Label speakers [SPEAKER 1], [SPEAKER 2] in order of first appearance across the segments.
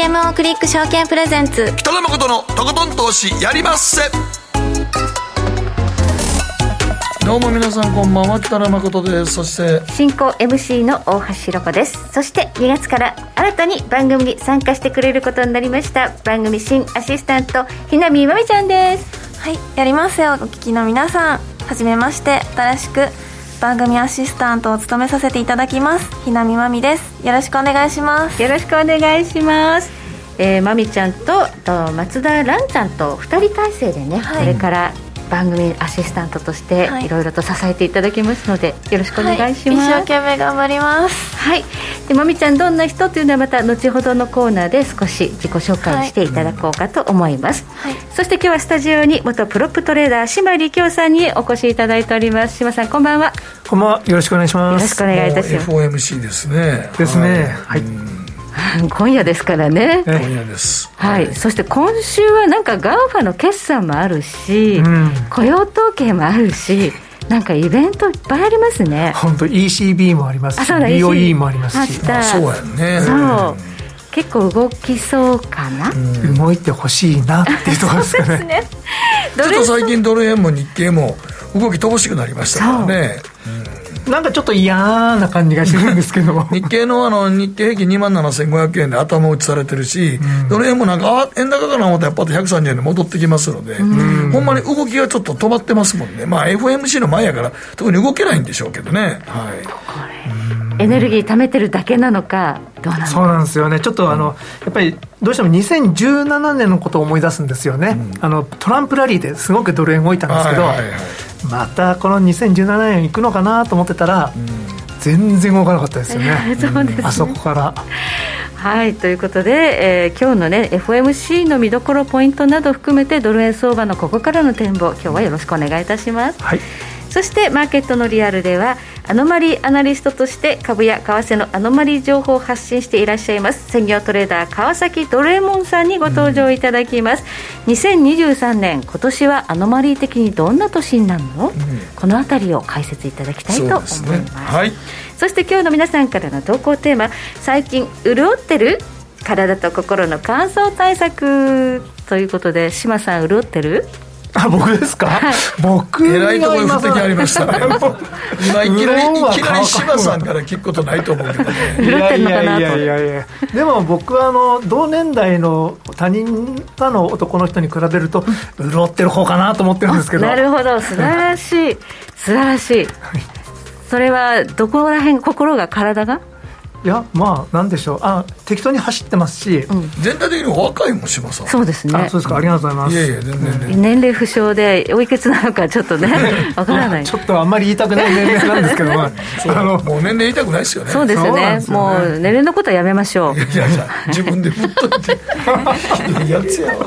[SPEAKER 1] GMO クリック証券プレゼンツ。
[SPEAKER 2] 北野誠のとことん投資やりまっせ。どうも皆さんこんばんは。北野誠です。そして
[SPEAKER 3] 進行 MC の大橋ひろ子です。そして2月から新たに番組に参加してくれることになりました。番組新アシスタントひなみまみちゃんです。
[SPEAKER 1] はいやりますよ。お聞きの皆さんはじめまして。新しく番組アシスタントを務めさせていただきます。ひなみまみです。よろしくお願いします。
[SPEAKER 3] よろしくお願いします。えー、まみちゃんとと松田蘭ちゃんと2人体制でね、はい、これから番組アシスタントとしてい。ろいろと支えていただきますので、よろしくお願いします、
[SPEAKER 1] はい、一生懸命頑張ります。
[SPEAKER 3] はい。でまみちゃんどんな人というのはまた後ほどのコーナーで少し自己紹介していただこうかと思います、はい、そして今日はスタジオに元プロップトレーダー島力京さんにお越しいただいております。島さんこんばんは。
[SPEAKER 4] こんばんは。よろしくお願いします。
[SPEAKER 3] よろしくお願いいたします。
[SPEAKER 2] FOMC ですね。
[SPEAKER 4] ですね。はい、
[SPEAKER 3] 今夜ですからね。
[SPEAKER 2] 今夜です。
[SPEAKER 3] はい、はい、そして今週はなんか GAFA の決算もあるし、うん、雇用統計もあるしなんかイベントいっぱいありますね。
[SPEAKER 4] 本当 ECB もありますし BOE もありますし。
[SPEAKER 2] あそうやね。
[SPEAKER 3] そう。結構動きそうかな、
[SPEAKER 4] うん、動いてほしいなっていうところですかね。ね、
[SPEAKER 2] ちょっと最近ドル円も日経も動き乏しくなりましたからね、
[SPEAKER 4] うんなんかちょっと嫌な感じがするんですけど。
[SPEAKER 2] 日経のあの日経平均2万7500円で頭打ちされてるし、うん、どの辺もなんか、円高かな思ったらやっぱり130円で戻ってきますので、うん、ほんまに動きがちょっと止まってますもんね、まあ、FMC の前やから、特に動けないんでしょうけどね。はい。
[SPEAKER 3] エネルギー貯めてるだけなのか、どうなの
[SPEAKER 4] そうなんですよね、ちょっとあの、やっぱりどうしても2017年のことを思い出すんですよね、うん、あのトランプラリーですごくドル円動いたんですけど、はいはいはいまたこの2017年いくのかなと思ってたら、全然動かなかったですよね、そうです、ね、あそこから。
[SPEAKER 3] はいということで、えー、今日のね FOMC の見どころポイントなど含めてドル円相場のここからの展望今日はよろしくお願いいたします。はいそしてマーケットのリアルではアノマリーアナリストとして株や為替のアノマリー情報を発信していらっしゃいます専業トレーダー川崎ドレモンさんにご登場いただきます、うん、2023年今年はアノマリー的にどんな年になるの、うん、この辺りを解説いただきたいと思います、ね。はい、そして今日の皆さんからの投稿テーマ最近潤ってる体と心の乾燥対策ということで志麻さん潤ってる
[SPEAKER 4] あ僕ですか、はい、僕
[SPEAKER 2] えらいところに不適ありました。ね 今いきなりいきなり柴さんから聞くことないと思うけどね。い。やいや
[SPEAKER 4] いやいやいや。でも僕はあの同年代の他人他の男の人に比べると潤ってる方かなと思ってるんですけど。
[SPEAKER 3] なるほど。素晴らしい。素晴らしい。それはどこら辺心が体が？
[SPEAKER 4] いやまあなんでしょう。あ適当に走ってますし、うん、
[SPEAKER 2] 全体的に若いもします
[SPEAKER 3] そうですね。
[SPEAKER 4] そうですか。ありがとうございます。いやいや全
[SPEAKER 3] 然、うん、年齢不詳でおいくつなのかちょっとね わからない。
[SPEAKER 4] ちょっとあんまり言いたくない年齢なんですけど、ま
[SPEAKER 2] あ、のもう年齢言いたくないですよね。
[SPEAKER 3] そうですよね、ね、もう年齢のことはやめましょう。いやいや
[SPEAKER 2] 自分で振っといて。やつやわ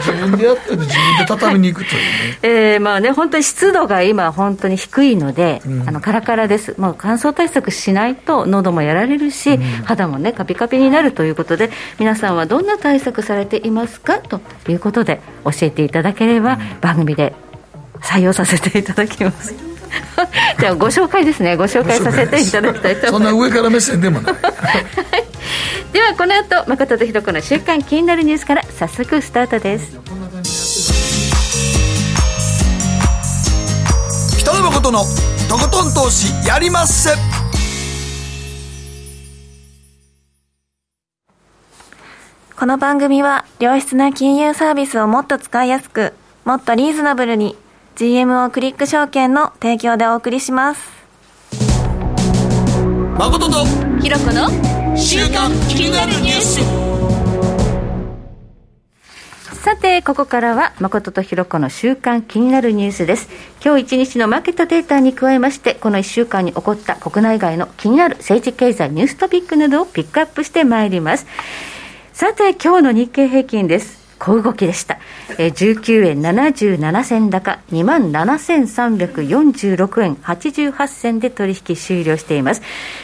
[SPEAKER 2] 自分でやってて自分で畳みに行くというね。
[SPEAKER 3] えー、まあね本当に湿度が今本当に低いので、うん、あのカラカラです。もう乾燥対策しないと喉もやられるし、うん。肌もねカピカピになるということで皆さんはどんな対策されていますか？ということで教えていただければ番組で採用させていただきます。じゃあご紹介ですね。ご紹介させていただきたいと
[SPEAKER 2] 思います。そんな上から目線でもない。
[SPEAKER 3] ではこの後誠とひろ子の週刊気になるニュースから早速スタートです。
[SPEAKER 2] 北野誠のとことん投資やりまっせ
[SPEAKER 1] この番組は良質な金融サービスをもっと使いやすく、もっとリーズナブルに GMO クリック証券の提供でお送りします。
[SPEAKER 2] 誠と
[SPEAKER 1] ひろこの
[SPEAKER 2] 週刊気になるニュース。
[SPEAKER 3] さて、ここからは誠とひろこの週刊気になるニュースです。今日一日のマーケットデータに加えまして、この1週間に起こった国内外の気になる政治経済ニューストピックなどをピックアップしてまいります。さて、今日の日経平均です。小動きでした。えー、19円77銭高、27,346円88銭で取引終了しています。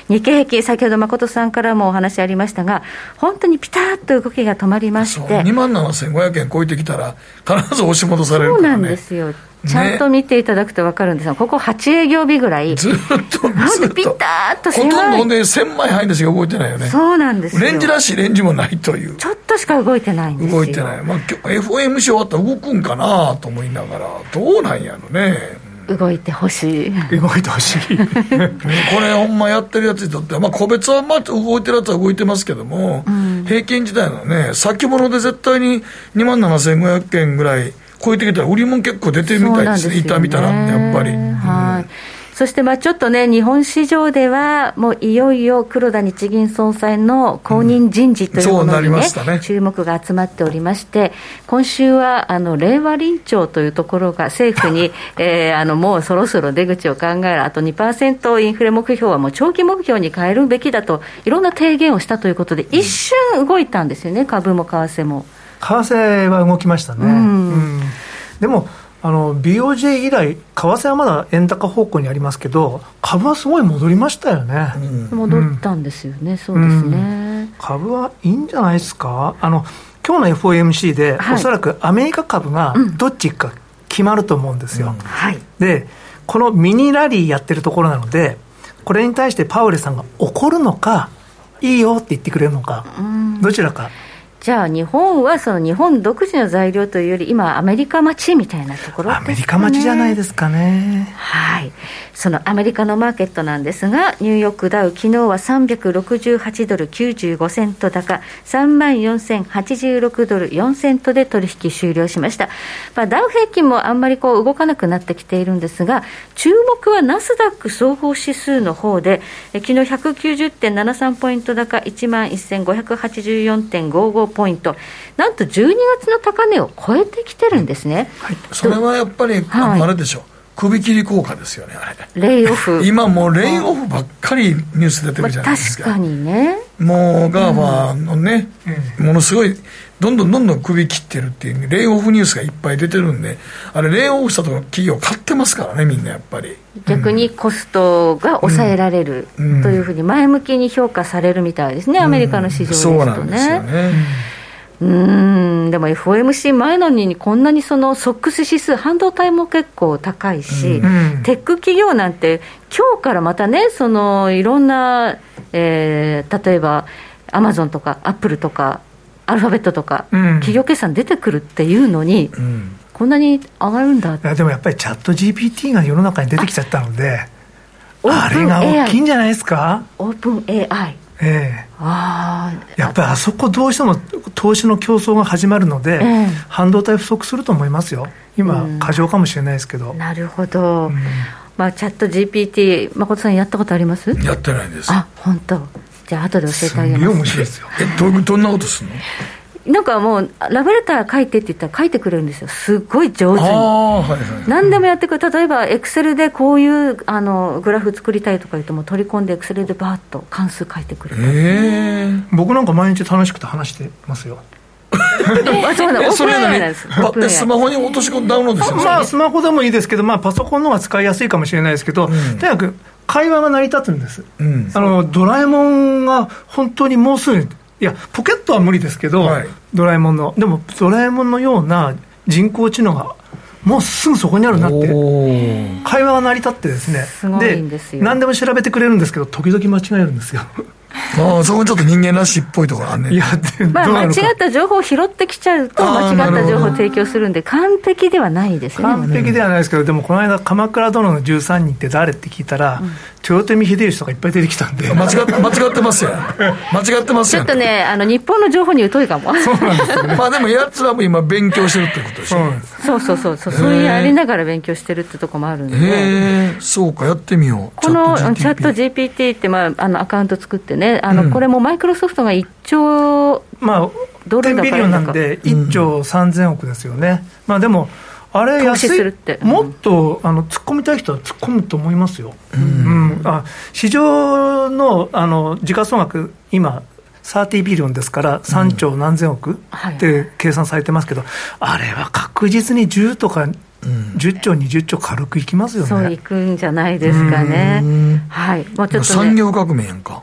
[SPEAKER 3] 日経平均、先ほど誠さんからもお話ありましたが、本当にピタッと動きが止まりまして。
[SPEAKER 2] 2万7500円超えてきたら、必ず押し戻されるから、ね、
[SPEAKER 3] そうなんですよ。ちゃんと見ていただくと分かるんですが、ここ8営業日ぐらい、
[SPEAKER 2] ずっと、ずっと、
[SPEAKER 3] ピタッと
[SPEAKER 2] ほとんどね、1000枚入るんですが動いてないよね。
[SPEAKER 3] そうなんです
[SPEAKER 2] レンジらしいレンジもないという。
[SPEAKER 3] ちょっとしか動いてないんです
[SPEAKER 2] 動いてない。まあ、FOMC 終わったら動くんかなと思いながら、どうなんやろね。
[SPEAKER 3] 動いてほしい。
[SPEAKER 4] 動いてほしい。こ
[SPEAKER 2] れほんまやってるやつにとっては、まあ、個別はまあ動いてるやつは動いてますけども、うん、平均自体のね先物で絶対に2万7500円ぐらい超えてきたら売り物結構出てるみたいですね。いた見たらやっぱり。
[SPEAKER 3] はい、そしてまあちょっとね、日本市場では、もういよいよ黒田日銀総裁の後任人事というものにね、うん。ね注目が集まっておりまして、今週はあの令和臨調というところが政府に、えー、あのもうそろそろ出口を考える、あと2%インフレ目標はもう長期目標に変えるべきだと、いろんな提言をしたということで、一瞬動いたんですよね、株も為替も。
[SPEAKER 4] 為替は動きましたね。うん、うん、でもあの BOJ 以来、為替はまだ円高方向にありますけど、株はすごい戻りましたよね、
[SPEAKER 3] うん、戻ったんですよね、うん、そうですね、
[SPEAKER 4] 株はいいんじゃないですか、あの今日の FOMC で、はい、おそらくアメリカ株がどっち行くか決まると思うんですよ。で、このミニラリーやってるところなので、これに対してパウエルさんが怒るのか、いいよって言ってくれるのか、どちらか。
[SPEAKER 3] じゃあ日本はその日本独自の材料というより今アメリカ待ちみたいなところ、
[SPEAKER 4] ね、アメリカ待ちじゃないですかね。
[SPEAKER 3] はい。そのアメリカのマーケットなんですがニューヨークダウ昨日は368ドル95セント高3万4086ドル4セントで取引終了しました、まあ、ダウ平均もあんまりこう動かなくなってきているんですが注目はナスダック総合指数の方で昨日190.73ポイント高1万1584.55ポイント、なんと12月の高値を超えてきてるんですね。
[SPEAKER 2] はい、それはやっぱり、はい、あれでしょう。首切り効果ですよね、あ
[SPEAKER 3] れ。レイオフ。
[SPEAKER 2] 今もうレイオフばっかりニュース出てるじゃないですか。
[SPEAKER 3] まあ、確かにね。
[SPEAKER 2] もう GAFA のね、うん、ものすごい、どんどんどんどん首切ってるっていう、レイオフニュースがいっぱい出てるんで、あれ、レイオフしたと企業買ってますからね、みんなやっぱり。
[SPEAKER 3] 逆にコストが抑えられるというふうに前向きに評価されるみたいですね、アメリカの市場ですとね。そうなんですよね。うん。でも FOMC 前のにこんなにそのソックス指数、半導体も結構高いし、うん、テック企業なんて、今日からまたね、そのいろんな、えー、例えばアマゾンとかアップルとか、アルファベットとか、うん、企業決算出てくるっていうのに、うん、こんなに上がるんだ
[SPEAKER 4] でもやっぱりチャット GPT が世の中に出てきちゃったので、あれが大きいんじゃないですか？
[SPEAKER 3] オープン AI
[SPEAKER 4] ええ、あやっぱりあそこどうしても投資の競争が始まるので、ええ、半導体不足すると思いますよ。今、過剰かもしれないですけど。
[SPEAKER 3] なるほど、うん、まあ、チャット GPT 誠さんやったことあります？
[SPEAKER 2] やってないです。
[SPEAKER 3] あ本当じゃあ後で教えてあげます
[SPEAKER 2] 面白いですよ。えどどんなことするの？
[SPEAKER 3] なんかもう、ラブレター書いてって言ったら書いてくれるんですよ、すっごい上手に。はいはい、何でもやってくる、例えば、エクセルでこういうあのグラフ作りたいとか言っても、取り込んで、エクセルでばーっと関数書いてくれる、
[SPEAKER 4] えー、僕なんか毎日楽しくて話してますよ。
[SPEAKER 3] あそうなん それ
[SPEAKER 2] スマホに落とし込んダウンロードする
[SPEAKER 4] まあスマホでもいいですけど、まあ、パソコンの方が使いやすいかもしれないですけど、うん、とにかく会話が成り立つんです、うん、あのドラえもんが本当にもうすぐいや、ポケットは無理ですけど、はい、ドラえもんの、でもドラえもんのような人工知能がもうすぐそこにあるなって、会話が成り立ってですね、
[SPEAKER 3] で
[SPEAKER 4] 何でも調べてくれるんですけど、時々間違えるんですよ。
[SPEAKER 2] ああそこちょっと人間らしいっぽいところあんねいや
[SPEAKER 3] まあ間違った情報を拾ってきちゃうと間違った情報を提供するんで完璧ではないですね。
[SPEAKER 4] 完璧ではないですけどでもこの間鎌倉殿の13人って誰って聞いたら、うん、豊臣秀吉とかいっぱい出てきたんで。
[SPEAKER 2] 間違って間違ってますよ。間違ってます
[SPEAKER 3] よ。ちょっとねあの日本の情報に疎いかも。
[SPEAKER 4] そうなんですよ、ね、
[SPEAKER 2] まあでもやつらも今勉強してるってことでしょ。
[SPEAKER 3] そう。そうそうそうそう。いうやりながら勉強してるってとこもあるんで。へ
[SPEAKER 2] えそうかやってみよう。
[SPEAKER 3] このチャット GPT って、まあ、あのアカウント作ってねあの、うん、これもマイクロソフトが1兆
[SPEAKER 4] まあドルビリオンなんで1兆3000億ですよね、うん、まあでもあれ安いもっとあの突っ込みたい人は突っ込むと思いますよ、うん、うん、あ市場のあの時価総額今30ビリオンですから3兆何千億って計算されてますけど、あれは確実に10とか10兆、20兆軽くいきますよね。
[SPEAKER 3] そういくんじゃないですかね。はい。
[SPEAKER 2] もうちょっと、ね、産業革命やんか。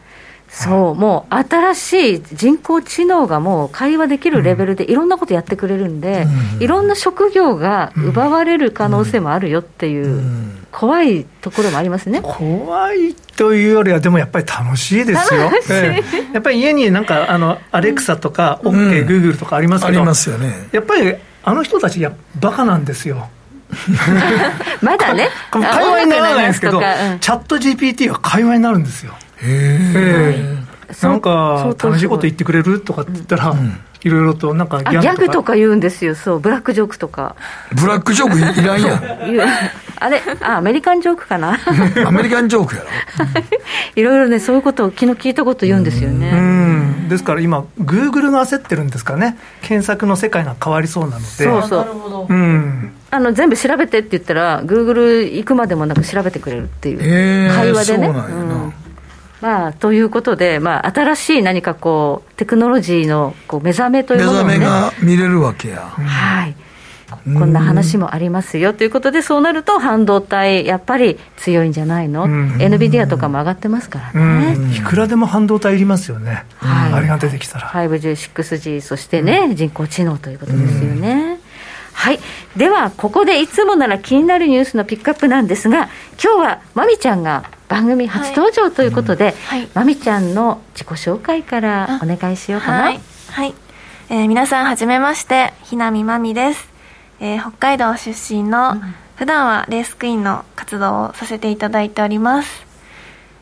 [SPEAKER 3] そう、もう新しい人工知能がもう会話できるレベルでいろんなことやってくれるんで、いろんな職業が奪われる可能性もあるよっていう、怖いところもありますね。
[SPEAKER 4] 怖いというよりは、でもやっぱり楽しいですよ、ええ、やっぱり家になんか、あのアレクサとか、OK、グーグルとかありますけど、
[SPEAKER 2] ありますよね、
[SPEAKER 4] やっぱりあの人たち、やバカなんですよ。
[SPEAKER 3] まだね、
[SPEAKER 4] 会話にならないんですけど、チャット GPT は会話になるんですよ。へえ。なんか、楽しいこと言ってくれるとかって言ったら、いろいろとなんか
[SPEAKER 3] ギャグとか言うんですよ、そう、ブラックジョークとか。
[SPEAKER 2] ブラックジョークいらんやん。
[SPEAKER 3] あれあ、アメリカンジョークかな？
[SPEAKER 2] アメリカンジョークやろ。
[SPEAKER 3] いろいろね、そういうことを昨日聞いたこと言うんですよね。
[SPEAKER 4] うんですから今、グーグルが焦ってるんですかね、検索の世界が変わりそうなので。
[SPEAKER 3] そうそう。うん。あの全部調べてって言ったら、グーグル行くまでもなく調べてくれるっていう、会話でね。そうなんやな。うんまあ、ということで、まあ、新しい何かこう、テクノロジーのこう目覚めというものを、ね、
[SPEAKER 2] 目覚めが見れるわけや。
[SPEAKER 3] はい。こんな話もありますよ。ということで、そうなると半導体、やっぱり強いんじゃないの、NVIDIA とかも上がってますからね、
[SPEAKER 4] いくらでも半導体いりますよね、はい、あれが出てきたら。
[SPEAKER 3] 5G、6G、そしてね、うん、人工知能ということですよね。はい、では、ここでいつもなら気になるニュースのピックアップなんですが、今日はまみちゃんが番組初登場ということで、はい。まみちゃんの自己紹介からお願いしようかな。
[SPEAKER 1] はい、はい、えー、皆さんはじめまして、ひなみまみです。えー、北海道出身の、うん、普段はレースクイーンの活動をさせていただいております。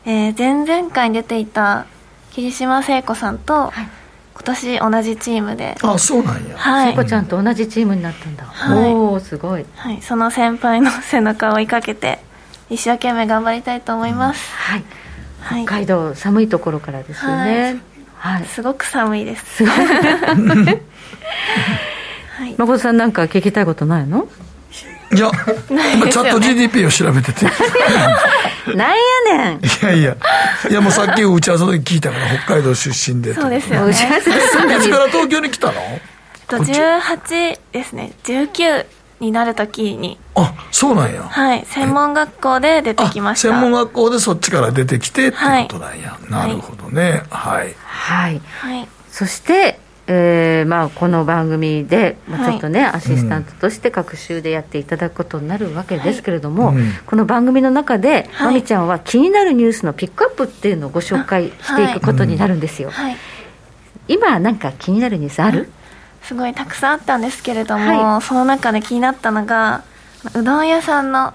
[SPEAKER 1] えー、前々回に出ていた桐島聖子さんと、はい、今年同じチームで。
[SPEAKER 2] あそうなんや。
[SPEAKER 3] はい。聖子ちゃんと同じチームになったんだ、はい、おおすごい、
[SPEAKER 1] はい、その先輩の背中を追いかけて一生懸命頑張りたいと思います、
[SPEAKER 3] はい、はい、北海道寒いところからですよね、
[SPEAKER 1] はい、すごく寒いです。すごい。
[SPEAKER 3] はい。誠さんなんか聞きたいことないの？
[SPEAKER 2] いや、今チャット GDP を調べてて。
[SPEAKER 3] なんやねん。い
[SPEAKER 2] やいや、いやもうさっき打ち合わせの時聞いたから、北海道出身で。
[SPEAKER 1] そうですよね。打ち合わせ
[SPEAKER 2] いつから東京に来たの？
[SPEAKER 1] と18ですね、19になるときに。
[SPEAKER 2] あ、そうなんや。
[SPEAKER 1] はい、専門学校で出てきました。
[SPEAKER 2] 専門学校でそっちから出てきてってことなんや。はい、なるほどね。はい。
[SPEAKER 3] はい。はい。そして、えーまあ、この番組で、まあ、ちょっとね、はい、アシスタントとして各週でやっていただくことになるわけですけれども、はい、この番組の中で、はい、まみちゃんは気になるニュースのピックアップっていうのをご紹介していくことになるんですよ。今、なんか気になるニュースある、
[SPEAKER 1] すごいたくさんあったんですけれども、その中で気になったのが、うどん屋さんの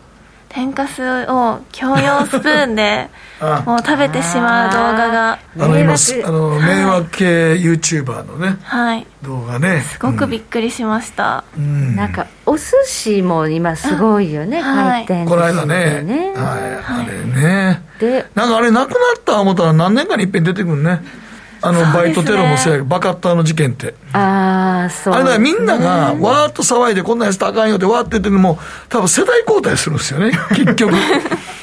[SPEAKER 1] 天かすを共用スプーンで もう食べてしまう動画が。
[SPEAKER 2] あの今あの迷惑系 YouTuber のね、はい、動画ね。
[SPEAKER 1] すごくびっくりしました、
[SPEAKER 3] うん、なんかお寿司も今すごいよね、回転
[SPEAKER 2] この間ね。ね、はい、あれね。でなんかあれなくなった思ったら何年かにいっぺん出てくるねあの、バイトテロもそうやけど、バカッターの事件って。
[SPEAKER 3] ああ、そう、
[SPEAKER 2] ね、あれだみんなが、わーっと騒いで、こんなんやつとあかんよってわーって言ってるのも、多分世代交代するんですよね、結局。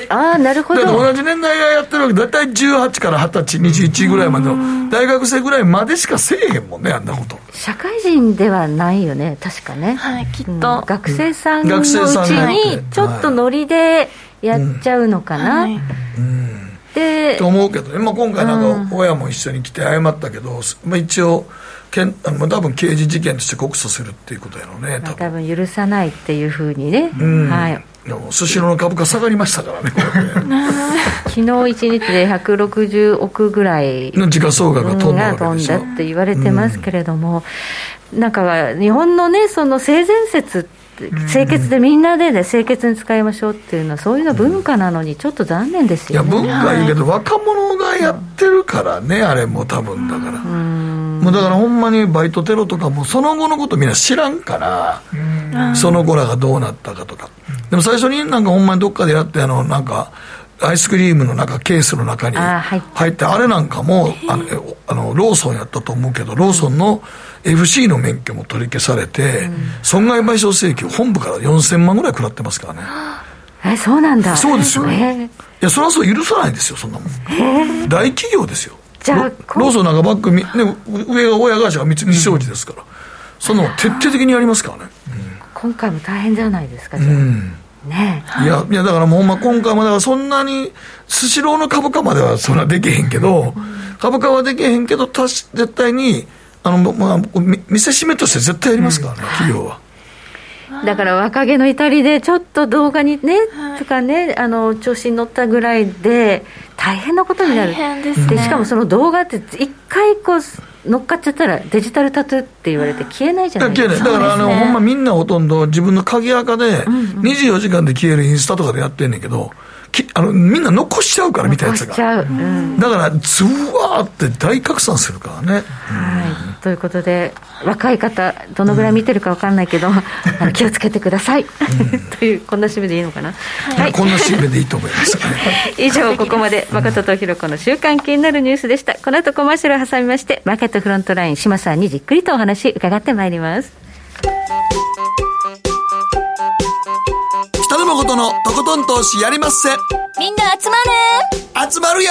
[SPEAKER 3] ああ、なるほど。
[SPEAKER 2] 同じ年代がやってるわけ、大体18から20歳、21ぐらいまでの、大学生ぐらいまでしかせえへんもんね、あんなこと。
[SPEAKER 3] 社会人ではないよね、確かね。
[SPEAKER 1] はい、きっと。うん、
[SPEAKER 3] 学生さんのうちに、ちょっとノリでやっちゃうのかな。うん
[SPEAKER 2] でと思うけどね、まあ、今回なんか親も一緒に来て謝ったけど、まあ、一応けんあの多分刑事事件として告訴するっていうことやろうね
[SPEAKER 3] 多分。多分許さないっていうふうにね、うん、はい。
[SPEAKER 2] スシローの株価下がりましたからね、
[SPEAKER 3] 昨日1日で160億ぐらい
[SPEAKER 2] の時価総額が飛んだ飛んだ
[SPEAKER 3] って言われてますけれども、うん、なんか日本のね、その性善説って清潔でみんなで、ね、清潔に使いましょうっていうのは、そういうの文化なのに、ちょっと残念ですよ、
[SPEAKER 2] ね、いや、文化いいけど、若者がやってるからね、あれも多分だから。もうだからほんまにバイトテロとかもその後のことみんな知らんから、その子らがどうなったかとか。でも最初になんかほんまにどっかでやって、あの、なんか、アイスクリームの中、ケースの中に入って、あれなんかも、あの、あのローソンやったと思うけど、ローソンの FC の免許も取り消されて、損害賠償請求、本部から4000万ぐらい食らってますからね。
[SPEAKER 3] え、そうなんだ。
[SPEAKER 2] そうですよ。いや、それはそう許さないですよ、そんなもん。大企業ですよ。じゃあローソンなんかバッグ、ね、上が親会社が三菱商事ですから、そんなの徹底的にやりますからね。
[SPEAKER 3] 今回も大変じゃないですか、じゃあ。うんね
[SPEAKER 2] いや、いやだからもうま今回もだからそんなに、スシローの株価まではそんなできへんけど、株価はできへんけど、たし絶対に、あの、まあ、見せしめとして絶対やりますからね、企業は。
[SPEAKER 3] だから若気の至りでちょっと動画にね、はい、とかねあの調子に乗ったぐらいで大変なことになる。で、ね、しかもその動画って一回こう乗っかっちゃったらデジタルタトゥーって言われて消えないじゃないですか。
[SPEAKER 2] だからあの、ね、ほんまみんなほとんど自分の鍵垢で24時間で消えるインスタとかでやってんねんけど、きあのみんな残しちゃうから見たやつが、うん、だからズワーって大拡散するからね、はい
[SPEAKER 3] ということで若い方どのぐらい見てるか分かんないけど、うん、あの気をつけてください、というこんな締めでいいのかな、
[SPEAKER 2] はい、こんな締めでいいと思います。
[SPEAKER 3] 以上ここまで誠とひろ子の週刊気になるニュースでした。この後コマーシャルを挟みましてマーケットフロントライン島さんにじっくりとお話伺ってまいります。
[SPEAKER 2] 北野誠のとことん投資やりまっせ。
[SPEAKER 5] みんな集ま
[SPEAKER 2] る。集まるよ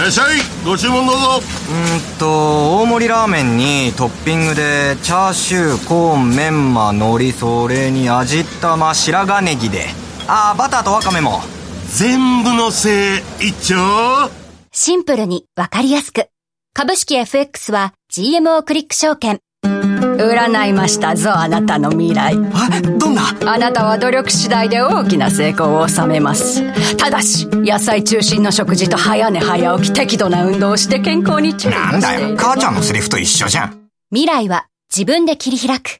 [SPEAKER 6] らっしゃい。ご注文どうぞ。
[SPEAKER 7] うんと大盛りラーメンにトッピングでチャーシューコーンメンマ海苔それに味玉白髪ネギで。ああバターとワカメも。
[SPEAKER 6] 全部のせい一丁。
[SPEAKER 5] シンプルにわかりやすく。株式 FX は GMO クリック証券
[SPEAKER 8] 占いましたぞあなたの未来。
[SPEAKER 7] え？どんな？
[SPEAKER 8] あなたは努力次第で大きな成功を収めます。ただし野菜中心の食事と早寝早起き適度な運動をして健康に注意
[SPEAKER 7] なんだよ。母ちゃんのセリフと一緒じゃん。
[SPEAKER 5] 未来は自分で切り開く。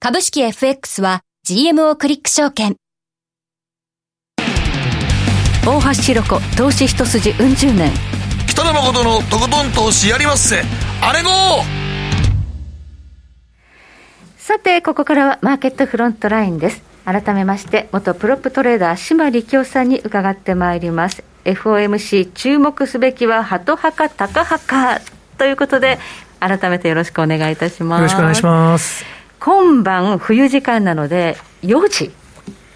[SPEAKER 5] 株式 FX は GMO クリック証券。
[SPEAKER 3] 大橋ひろ子投資一筋うん十年。
[SPEAKER 2] 北野誠のとことん投資やりまっせ。あれご
[SPEAKER 3] さて、ここからはマーケットフロントラインです。改めまして、元プロップトレーダー、島力夫さんに伺ってまいります。FOMC 注目すべきは、ハト派かタカ派かということで、改めてよろしくお願いいたします。
[SPEAKER 4] よろしくお願いします。
[SPEAKER 3] 今晩、冬時間なので、4時。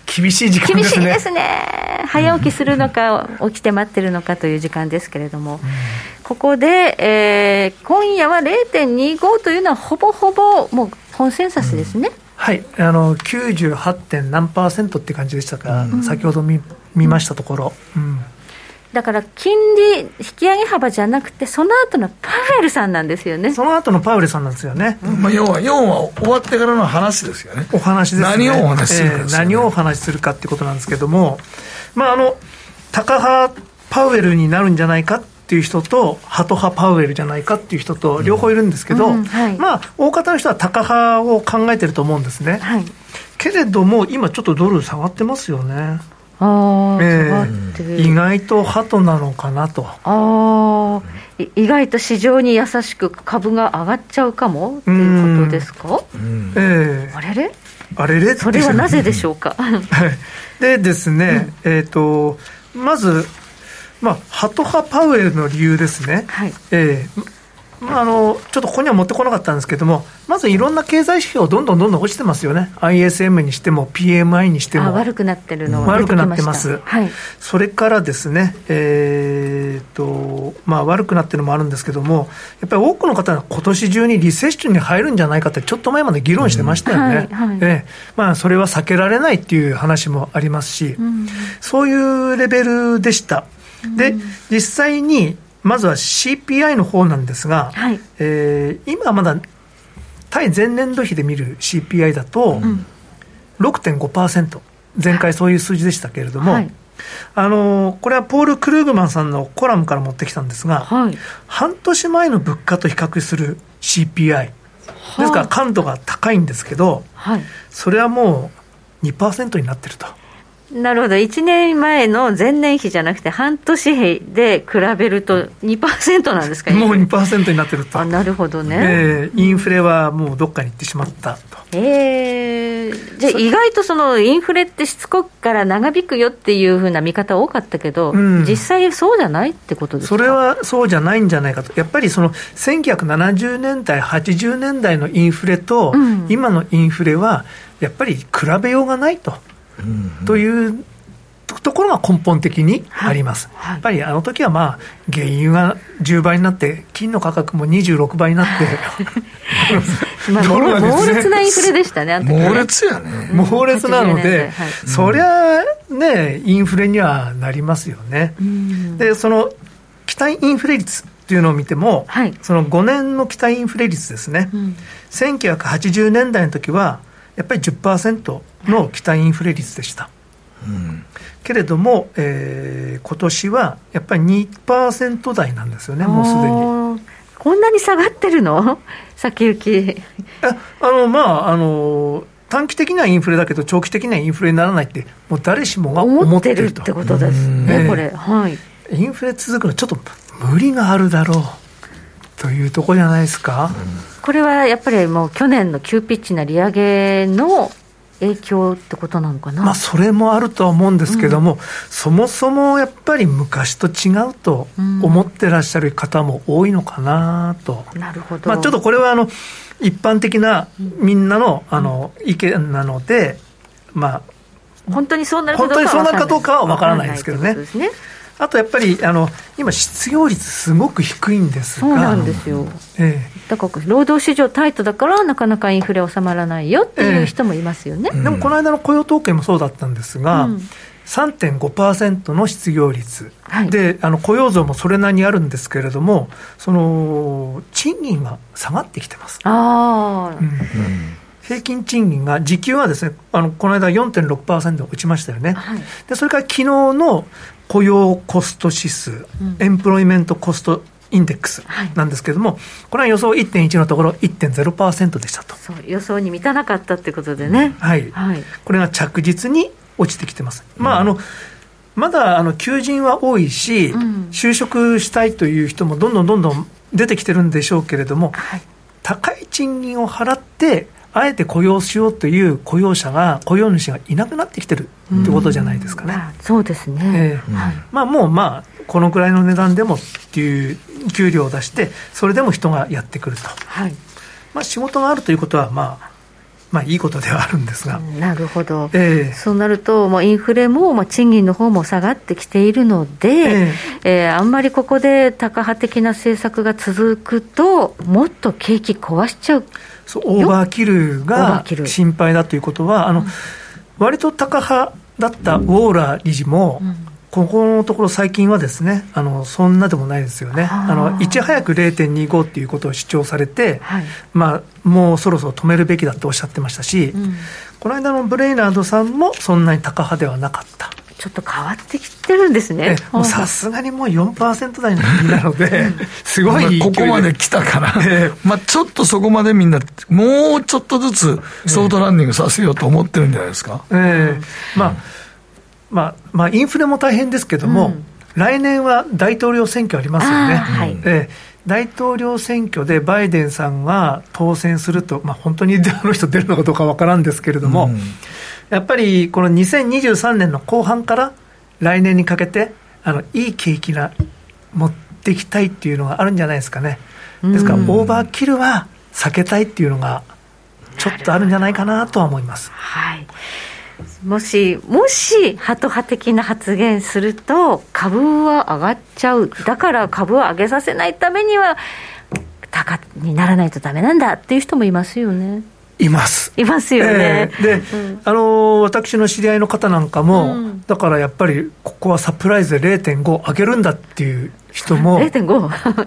[SPEAKER 4] 厳しい時間ですね。
[SPEAKER 3] 厳しいですね。早起きするのか、起きて待ってるのかという時間ですけれども、うん、ここで、えー、今夜は0.25というのは、ほぼほぼもうコンセンサスですね。
[SPEAKER 4] はい、あの 98. 点何パーセントって感じでしたかうん、先ほど見見ましたところ、うん、
[SPEAKER 3] だから金利引き上げ幅じゃなくて、その後のパウエルさんなんですよね。
[SPEAKER 4] その後のパウエルさんなんですよね。
[SPEAKER 2] うん、まあ、要は、要は終わってからの話ですよね。
[SPEAKER 4] お話ですね。
[SPEAKER 2] 何をお話しするか、ね
[SPEAKER 4] えー、何をお話しするかってことなんですけども、まあ、あの、高派パウエルになるんじゃないかっていう人と、ハト派パウエルじゃないかっていう人と、両方いるんですけど、うんうんはい、まあ、大方の人はタカ派を考えてると思うんですね。はい、けれども、今ちょっとドル下がってますよね。あえー、意外とハトなのかなと。あ
[SPEAKER 3] 意外と市場に優しく株が上がっちゃうかも？っていうことですか、えー、あれれ？
[SPEAKER 4] あれれ？
[SPEAKER 3] それはなぜでしょうか？
[SPEAKER 4] でですね、うん、えっ、ー、と、まず、まあ、ハト派パウエルの理由ですね、はい。えーまあ、あのちょっとここには持ってこなかったんですけれども、まずいろんな経済指標、どんどんどんどん落ちてますよね、ISM にしても、PMI にしても、
[SPEAKER 3] 悪くなってるの
[SPEAKER 4] 悪くなってます、はい、それからですね、えーとまあ、悪くなってるのもあるんですけども、やっぱり多くの方が今年中にリセッションに入るんじゃないかって、ちょっと前まで議論してましたよね、うんはいはい、え。まあ、それは避けられないっていう話もありますし、うん、そういうレベルでした。で、実際に、まずは CPI の方なんですが、はい、えー、今まだ対前年度比で見る CPI だと6.5%、前回そういう数字でしたけれども、はい、あのこれはポール・クルーグマンさんのコラムから持ってきたんですが、はい、半年前の物価と比較する CPI、ですから感度が高いんですけど、それはもう2%になってると。
[SPEAKER 3] なるほど、1年前の前年比じゃなくて、半年比で比べると2%なんですか、
[SPEAKER 4] もう2%になってると。
[SPEAKER 3] あなるほどね、
[SPEAKER 4] えー、インフレはもうどっかに行ってしまったと。
[SPEAKER 3] えー、じゃあ、意外とそのインフレってしつこくから長引くよっていうふうな見方多かったけど、うん、実際そうじゃないってことです
[SPEAKER 4] か？それはそうじゃないんじゃないかと、やっぱりその1970年代、80年代のインフレと、今のインフレは、やっぱり比べようがないと。というところが根本的にあります、はい。はい、やっぱりあの時はまあ原油が10倍になって金の価格も26倍になって。
[SPEAKER 3] まあ、猛烈なインフレでしたね
[SPEAKER 2] 猛烈やね。
[SPEAKER 4] 猛烈なので、はい、そりゃねインフレにはなりますよね、でその期待インフレ率っていうのを見ても、はい、その5年の期待インフレ率ですね、うん、1980年代の時はやっぱり10%の期待インフレ率でした、うん、けれども、えー、今年はやっぱり2%台なんですよね、もうすでに。
[SPEAKER 3] こんなに下がってるの？先行き。
[SPEAKER 4] あの、まあ、あの、短期的なインフレだけど、長期的なインフレにならないって、もう誰しもが思ってる
[SPEAKER 3] と。ってことですね、これ。はい。
[SPEAKER 4] インフレ続くの、ちょっと無理があるだろうというところじゃないですか。
[SPEAKER 3] これはやっぱりもう去年の急ピッチな利上げの影響ってことなのかな、
[SPEAKER 4] まあ、それもあるとは思うんですけども、うん、そもそもやっぱり昔と違うと思ってらっしゃる方も多いのかなと、
[SPEAKER 3] うん、なるほど、
[SPEAKER 4] まあ、ちょっとこれはあの一般的なみんなのあの意見なので、まあ、
[SPEAKER 3] 本当にそうなる
[SPEAKER 4] かどうかは分からないですけどね。あとやっぱりあの今、失業率、すごく低いんです
[SPEAKER 3] がそうなんですよ、ええ、だから労働市場タイトだから、なかなかインフレ収まらないよっていう人もいますよね、
[SPEAKER 4] え、でもこの間の雇用統計もそうだったんですが、うん、3.5%の失業率、はい、であの雇用増もそれなりにあるんですけれども、その賃金が下がってきてます。あうん。平均賃金が、時給はですね、あのこの間4.6%落ちましたよね、はい、でそれから昨日の雇用コスト指数、うん、エンプロイメントコストインデックスなんですけれども、はい、これは予想1.1のところ、1.0%でしたと。
[SPEAKER 3] そう予想に満たなかったってことでね、
[SPEAKER 4] はい、はい、これが着実に落ちてきてます。うん、まああのまだあの求人は多いし、うん、就職したいという人もどんどんどんどん出てきてるんでしょうけれども、はい、高い賃金を払って、あえて雇用しようという雇用者が、雇用主がいなくなってきてるってことじゃないですかね。
[SPEAKER 3] うそうですね、
[SPEAKER 4] えーはい、まあ、もう、まあ、このくらいの値段でもっていう給料を出して、それでも人がやってくると。はい。まあ、仕事があるということは、まあ、まあ、いいことではあるんですが。
[SPEAKER 3] なるほど、えー、そうなると、もうインフレも、まあ、賃金の方も下がってきているので、えー、えー、あんまりここでタカ派的な政策が続くと、もっと景気壊しちゃう。
[SPEAKER 4] そうオーバーキルが心配だということは、あの、割とタカ派だったウォーラー理事も、ここのところ最近はですね、あのそんなでもないですよね、あのいち早く0.25っていうことを主張されて、はい、まあ、もうそろそろ止めるべきだとおっしゃってましたし、うん、この間のブレイナードさんもそんなにタカ派ではなかった。
[SPEAKER 3] ちょっと変わってきてるんですね。
[SPEAKER 4] さすがにもう4%台の国なので、すごい
[SPEAKER 2] ここまで来たから、えー、まあちょっとそこまでみんな、もうちょっとずつソートランニングさせようと思ってるんじゃないですか。
[SPEAKER 4] えー、まあ、まあ、まあ、インフレも大変ですけども、うん、来年は大統領選挙ありますよね。はい、えー大統領選挙でバイデンさんが当選すると、まあ、本当にあの人出るのかどうか分からんですけれども、うん。やっぱりこの2023年の後半から来年にかけて、あのいい景気が持っていきたいっていうのがあるんじゃないですかね。ですから、オーバーキルは避けたいっていうのが、ちょっとあるんじゃないかなとは思います。
[SPEAKER 3] はいもし、もし、ハト派的な発言すると、株は上がっちゃう。だから株を上げさせないためには、高にならないとだめなんだっていう人もいますよね。
[SPEAKER 4] います。
[SPEAKER 3] いますよね。
[SPEAKER 4] えー、で、うん、あの私の知り合いの方なんかも、うん、だからやっぱりここはサプライズで0.5上げるんだっていう人も、
[SPEAKER 3] 0.5?
[SPEAKER 4] あ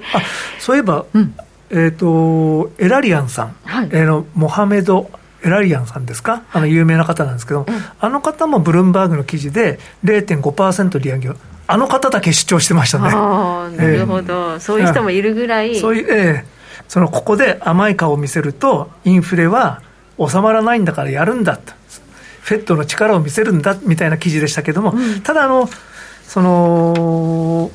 [SPEAKER 4] そういえば、うん、えっ、ー、とエラリアンさん、はい、えー、のモハメドエラリアンさんですか、あの有名な方なんですけど、あの方もブルームバーグの記事で0.5%利上げを。あの方だけ主張してましたね。
[SPEAKER 3] あなるほど、えー、そういう人もいるぐらい。
[SPEAKER 4] そういう、ええーそのここで甘い顔を見せると、インフレは収まらないんだからやるんだと、フェットの力を見せるんだみたいな記事でしたけども、うん、ただあの、その、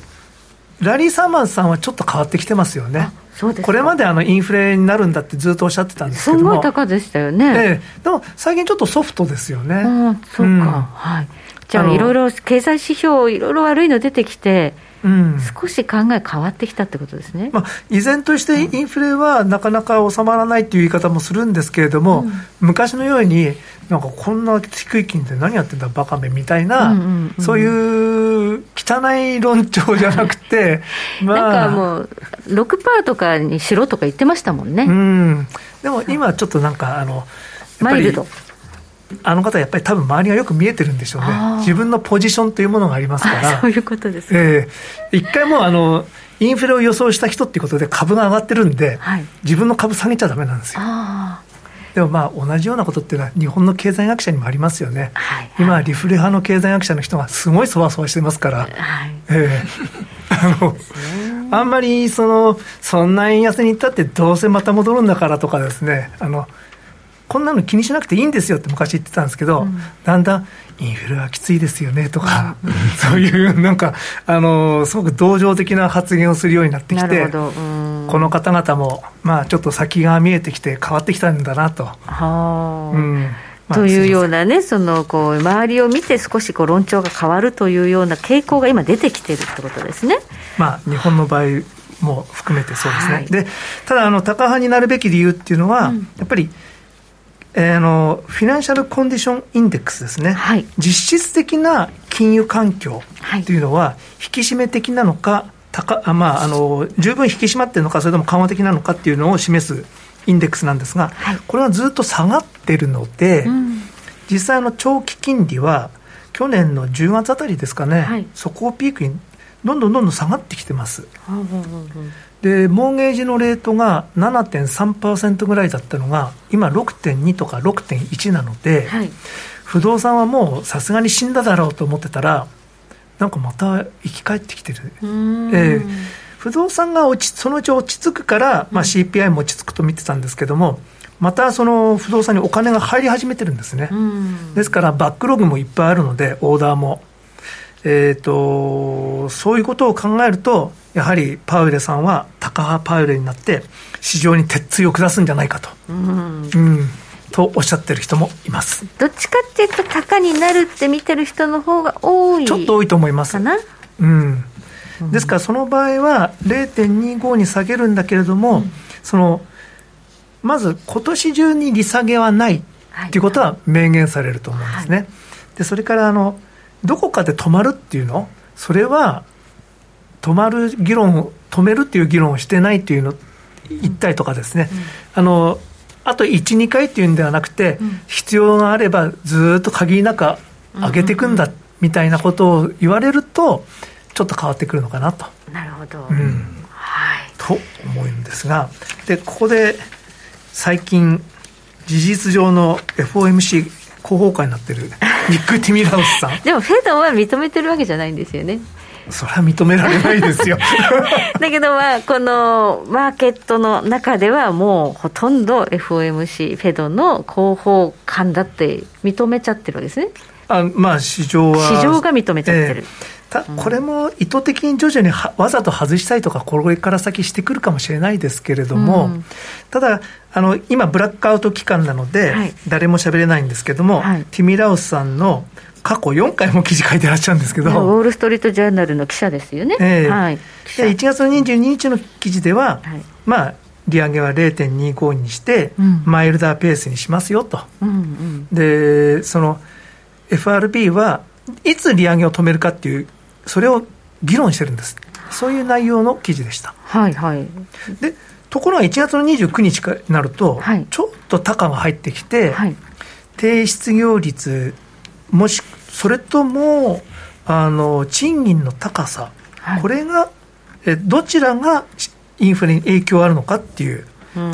[SPEAKER 4] ラリー・サーマンさんはちょっと変わってきてますよね。これまであのインフレになるんだってずっとおっしゃってたんですけども、
[SPEAKER 3] すごい高でしたよね、え
[SPEAKER 4] え、でも最近ちょっとソフトですよね。
[SPEAKER 3] あそうか、うん、はい、じゃあ、いろいろ経済指標、いろいろ悪いの出てきて、うん、少し考え変わってきたってことですね、
[SPEAKER 4] まあ、依然としてインフレはなかなか収まらないという言い方もするんですけれども、うん、昔のように、なんかこんな低い金で何やってんだ、バカめみたいな、うんうんうん、そういう汚い論調じゃなくて、
[SPEAKER 3] まあ、なんかもう、6%とかにしろとか言ってましたもんね。
[SPEAKER 4] うん、でも今、ちょっとなんか、あの
[SPEAKER 3] マイルド。
[SPEAKER 4] あの方やっぱり多分周りがよく見えてるんでしょうね。自分のポジションというものがありますから。
[SPEAKER 3] そういうことです
[SPEAKER 4] ええ。ー、一回もうあのインフレを予想した人っていうことで株が上がってるんで、はい、自分の株下げちゃだめなんですよ。でもまあ同じようなことっていうのは日本の経済学者にもありますよね、はい。はい、今リフレ派の経済学者の人がすごいそわそわしてますから、はい。えー、あのあんまりそのそんな円安に行ったってどうせまた戻るんだからとかですね。あのこんなの気にしなくていいんですよって昔言ってたんですけど、うん、だんだんインフレはきついですよねとか、うん、そういうなんかあのすごく同情的な発言をするようになってきて、この方々も、まあ、ちょっと先が見えてきて変わってきたんだなと。は
[SPEAKER 3] うん。まあ、というようなね、そのこう周りを見て少しこう論調が変わるというような傾向が今出てきてるってことですね。
[SPEAKER 4] まあ、日本の場合も含めてそうですね。はい、でただあの、高派になるべき理由っていうのは、うん、やっぱりえー、のフィナンシャルコンディションインデックスですね、はい、実質的な金融環境とい。うのは、引き締め的なのか、高まあ、あの十分引き締まっているのか、それとも緩和的なのかっていうのを示すインデックスなんですが、はい、これはずっと下がってるので、うん、実際の長期金利は、去年の10月あたりですかね、はい、そこをピークにどんどんどんどん下がってきてます。でモーゲージのレートが7.3%ぐらいだったのが今6.2とか6.1なので、はい、不動産はもうさすがに死んだだろうと思ってたらなんかまた生き返ってきてる。えー不動産が落ちそのうち落ち着くから、まあ、CPI も落ち着くと見てたんですけども、またその不動産にお金が入り始めてるんですね。ですから、バックログもいっぱいあるので、オーダーも。えーと、そういうことを考えると、やはりパウエルさんは高派パウエルになって、市場に鉄槌を下すんじゃないかと、うん、うん、とおっしゃってる人もいます。
[SPEAKER 3] どっちかっていうと、高になるって見てる人の方が多い
[SPEAKER 4] ちょっと多いと思います。うん、ですから、その場合は0.25に下げるんだけれども、うん、そのまず今年中に利下げはないっていうことは明言されると思うんですね。はい、でそれからあのどこかで止まるっていうの？それは止まる議論止めるっていう議論をしてないっていうの？言ったりとかですね、うん、あのあと1、2回っていうんではなくて、うん、必要があればずっと限りなく上げていくんだみたいなことを言われると、ちょっと変わってくるのかなと。
[SPEAKER 3] なるほど、
[SPEAKER 4] うん、はい、と思うんですが、でここで最近、事実上の FOMC 広報会になってるニック・ティミラウスさん。
[SPEAKER 3] でもフェドは認めてるわけじゃないんですよね。
[SPEAKER 4] それは認められないですよ。
[SPEAKER 3] だけどまあこのマーケットの中ではもうほとんど FOMC フェドの広報官だって認めちゃってるわけですね。
[SPEAKER 4] あまあ市場は。
[SPEAKER 3] 市場が認めちゃってる、えー
[SPEAKER 4] これも意図的に徐々にわざと外したいとか、これから先してくるかもしれないですけれども、うん、ただあの、今、ブラックアウト期間なので、誰も喋れないんですけども、はい、ティミラウスさんの過去4回も記事書いてらっしゃるんですけど、
[SPEAKER 3] ウォール・ストリート・ジャーナルの記者ですよね。えーはい、
[SPEAKER 4] で1月の22日の記事では、はい、まあ、利上げは0.25にして、マイルダーペースにしますよと、うんうん、でその FRB はいつ利上げを止めるかっていうそれを議論してるんです。そういう内容の記事でした。
[SPEAKER 3] はいはい。
[SPEAKER 4] で、ところが1月の29日になると、はい、ちょっと高が入ってきて、はい、低失業率、もし、それとも、あの、賃金の高さ、はい、これが、えどちらがインフレに影響あるのかっていう、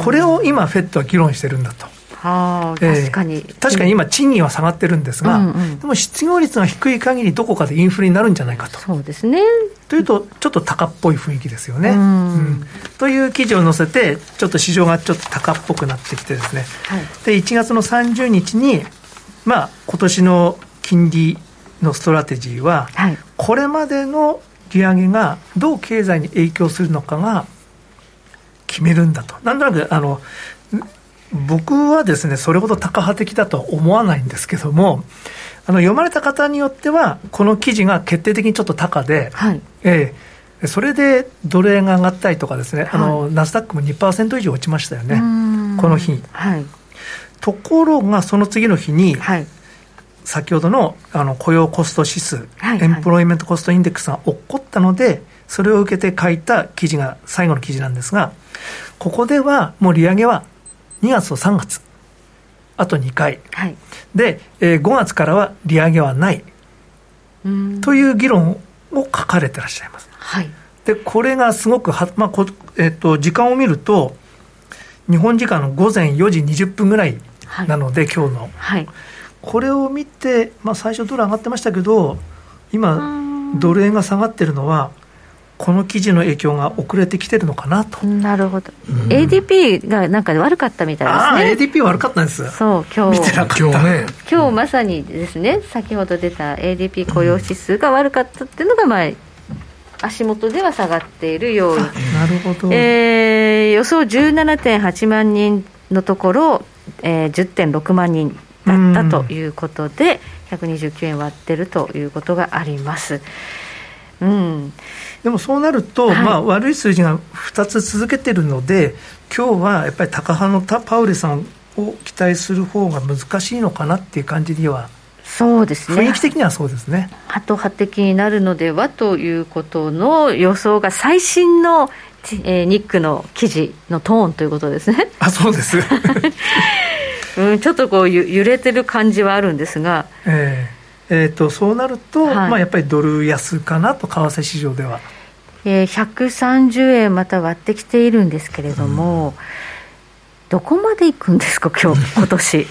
[SPEAKER 4] これを今、フェットは議論してるんだと。
[SPEAKER 3] はあ、確かに、え
[SPEAKER 4] ー、確かに今、賃金は下がってるんですが、うんうん、でも失業率が低い限り、どこかでインフレになるんじゃないかと。
[SPEAKER 3] そうですね。
[SPEAKER 4] というと、ちょっと高っぽい雰囲気ですよね。うん、うん、という記事を載せて、ちょっと市場がちょっと高っぽくなってきてですね、はい、で1月の30日に、まあ今年の金利のストラテジーは、はい、これまでの利上げがどう経済に影響するのかが決めるんだと。なんとなくあの僕はですね、それほどタカ派的だとは思わないんですけども、あの読まれた方によっては、この記事が決定的にちょっと高で、はい、えー、それでドル円が上がったりとかですね、はい、あのナスダックも2%以上落ちましたよね、この日、はい、ところがその次の日に、はい、先ほどのあの雇用コスト指数、はいはい、エンプロイメントコストインデックスが起こったので、それを受けて書いた記事が最後の記事なんですが、ここではもう利上げは2月と3月、あと2回、はい、で、えー、5月からは利上げはない。という議論を書かれてらっしゃいます。はい、でこれがすごくは、まあこえーと、時間を見ると、日本時間の午前4時20分ぐらいなので、はい、今日の、はい、これを見て、まあ、最初、ドル上がってましたけど、今、ドル円が下がってるのは、この記事の影響が遅れてきてるのかなと。
[SPEAKER 3] なるほど。うん、ADP がなんか悪かったみたいですね。ああ、
[SPEAKER 4] ADP 悪かったんです。
[SPEAKER 3] そう、今日。
[SPEAKER 4] 見てなかった。今
[SPEAKER 3] 日ね。今日まさにですね、先ほど出た ADP 雇用指数が悪かったっていうのが、まあ、足元では下がっている要因。
[SPEAKER 4] なるほど。
[SPEAKER 3] えー、予想17.8万人のところ、えー、10.6万人だったということで、129円割ってるということがあります。
[SPEAKER 4] うん、でもそうなると、はい、まあ、悪い数字が2つ続けてるので、今日はやっぱり高派のパウレさんを期待する方が難しいのかなっていう感じには。
[SPEAKER 3] そうですね
[SPEAKER 4] 雰囲気的にはそうですね。
[SPEAKER 3] ハト派的になるのではということの予想が最新の、えー、ニックの記事のトーンということですね。
[SPEAKER 4] あそうです
[SPEAKER 3] うん、ちょっとこう揺れてる感じはあるんですが。
[SPEAKER 4] えーえーと、そうなると、はい、まあ、やっぱりドル安かなと、為替市場では。
[SPEAKER 3] えー、130円また割ってきているんですけれども、うん、どこまでいくんですか、今日 今年？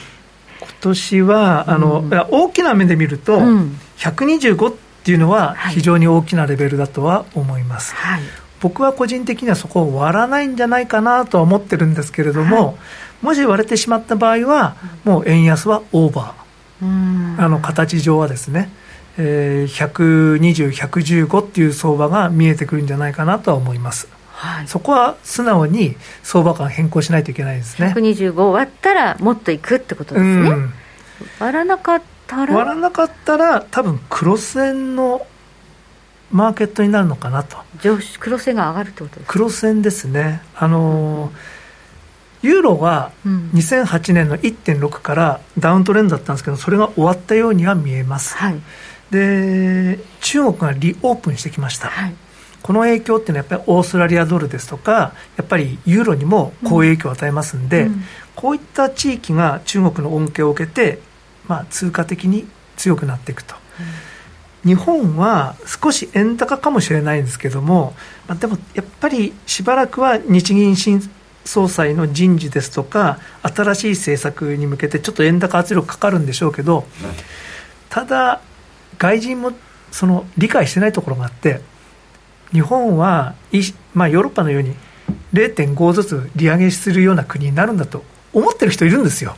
[SPEAKER 4] 今年はあの、うん、大きな目で見ると、うん、125っていうのは非常に大きなレベルだとは思います。はい、僕は個人的にはそこを割らないんじゃないかなとは思ってるんですけれども、はい、もし割れてしまった場合は、もう円安はオーバー。あの形上はですね、えー、120、115っていう相場が見えてくるんじゃないかなとは思います。はい、そこは素直に相場感変更しないといけないですね。
[SPEAKER 3] 125割ったらもっといくってことですね。割らなかったら？
[SPEAKER 4] 割らなかったら多分クロス円のマーケットになるのかなと。
[SPEAKER 3] 上クロス円が上がるってことですか？
[SPEAKER 4] クロス円ですね。あのーユーロは2008年の1.6からダウントレンドだったんですけど、それが終わったようには見えます。はい、で、中国がリオープンしてきました。はい、この影響っていうのはやっぱりオーストラリアドルですとか、やっぱりユーロにも好影響を与えますんで、うん、こういった地域が中国の恩恵を受けて、まあ、通貨的に強くなっていくと。うん、日本は少し円高かもしれないんですけども、まあ、でもやっぱりしばらくは日銀新総裁の人事ですとか、新しい政策に向けて、ちょっと円高圧力かかるんでしょうけど、ただ、外人もその理解してないところがあって、日本は、まあ、ヨーロッパのように0.5ずつ利上げするような国になるんだと思ってる人いるんですよ。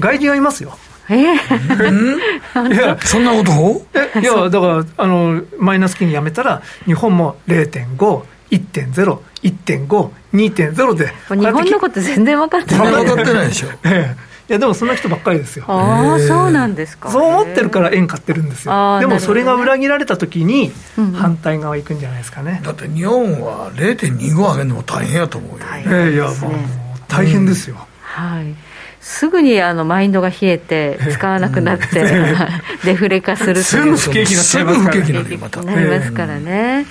[SPEAKER 4] 外人はいますよ。
[SPEAKER 3] え？い
[SPEAKER 2] や、そんなこと？
[SPEAKER 4] いや、だから、あの、マイナス金利やめたら、日本も0.5、1.0、1.5、2.0で。
[SPEAKER 3] 日本のこと全然分かってない。
[SPEAKER 2] 分かってないでしょ。
[SPEAKER 4] ええいやでもそんな人ばっかりですよ。
[SPEAKER 3] ああ、そうなんですか。
[SPEAKER 4] そう思ってるから円買ってるんですよ。でもそれが裏切られたときに、反対側行くんじゃないですかね。
[SPEAKER 2] だって日本は0.25上げるのも大変やと思うよ。
[SPEAKER 4] ええいや、もう大変ですよ。
[SPEAKER 3] はい。すぐにあのマインドが冷えて使わなくなって、デフレ化する
[SPEAKER 4] すぐ不景気になっちゃいますから
[SPEAKER 3] ね。なりますからね。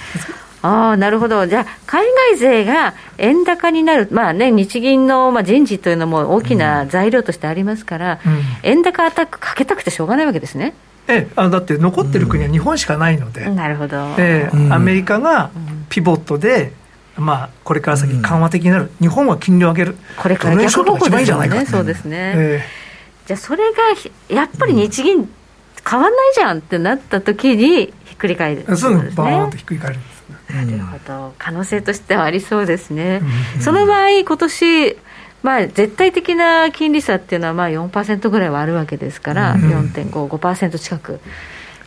[SPEAKER 3] ああなるほど、じゃあ、海外勢が円高になる、まあね、日銀のまあ人事というのも大きな材料としてありますから、うん、円高アタックかけたくてしょうがないわけですね。
[SPEAKER 4] ええ、あだって残ってる国は日本しかないので、
[SPEAKER 3] うん、なるほど、
[SPEAKER 4] ええ、アメリカがピボットで、まあ、これから先緩和的になる、日本は金利を上げる、
[SPEAKER 3] これから逆方向ですよね、そうですね、ええ、じゃあ、それがやっぱり日銀、変わんないじゃんってなった時に、ひっくり返る、
[SPEAKER 4] すぐバーンとひっくり返る。
[SPEAKER 3] なるほど、可能性としてはありそうですね。その場合、今年まあ、絶対的な金利差っていうのはまあ4%ぐらいはあるわけですから、うん、4.5、5%近く、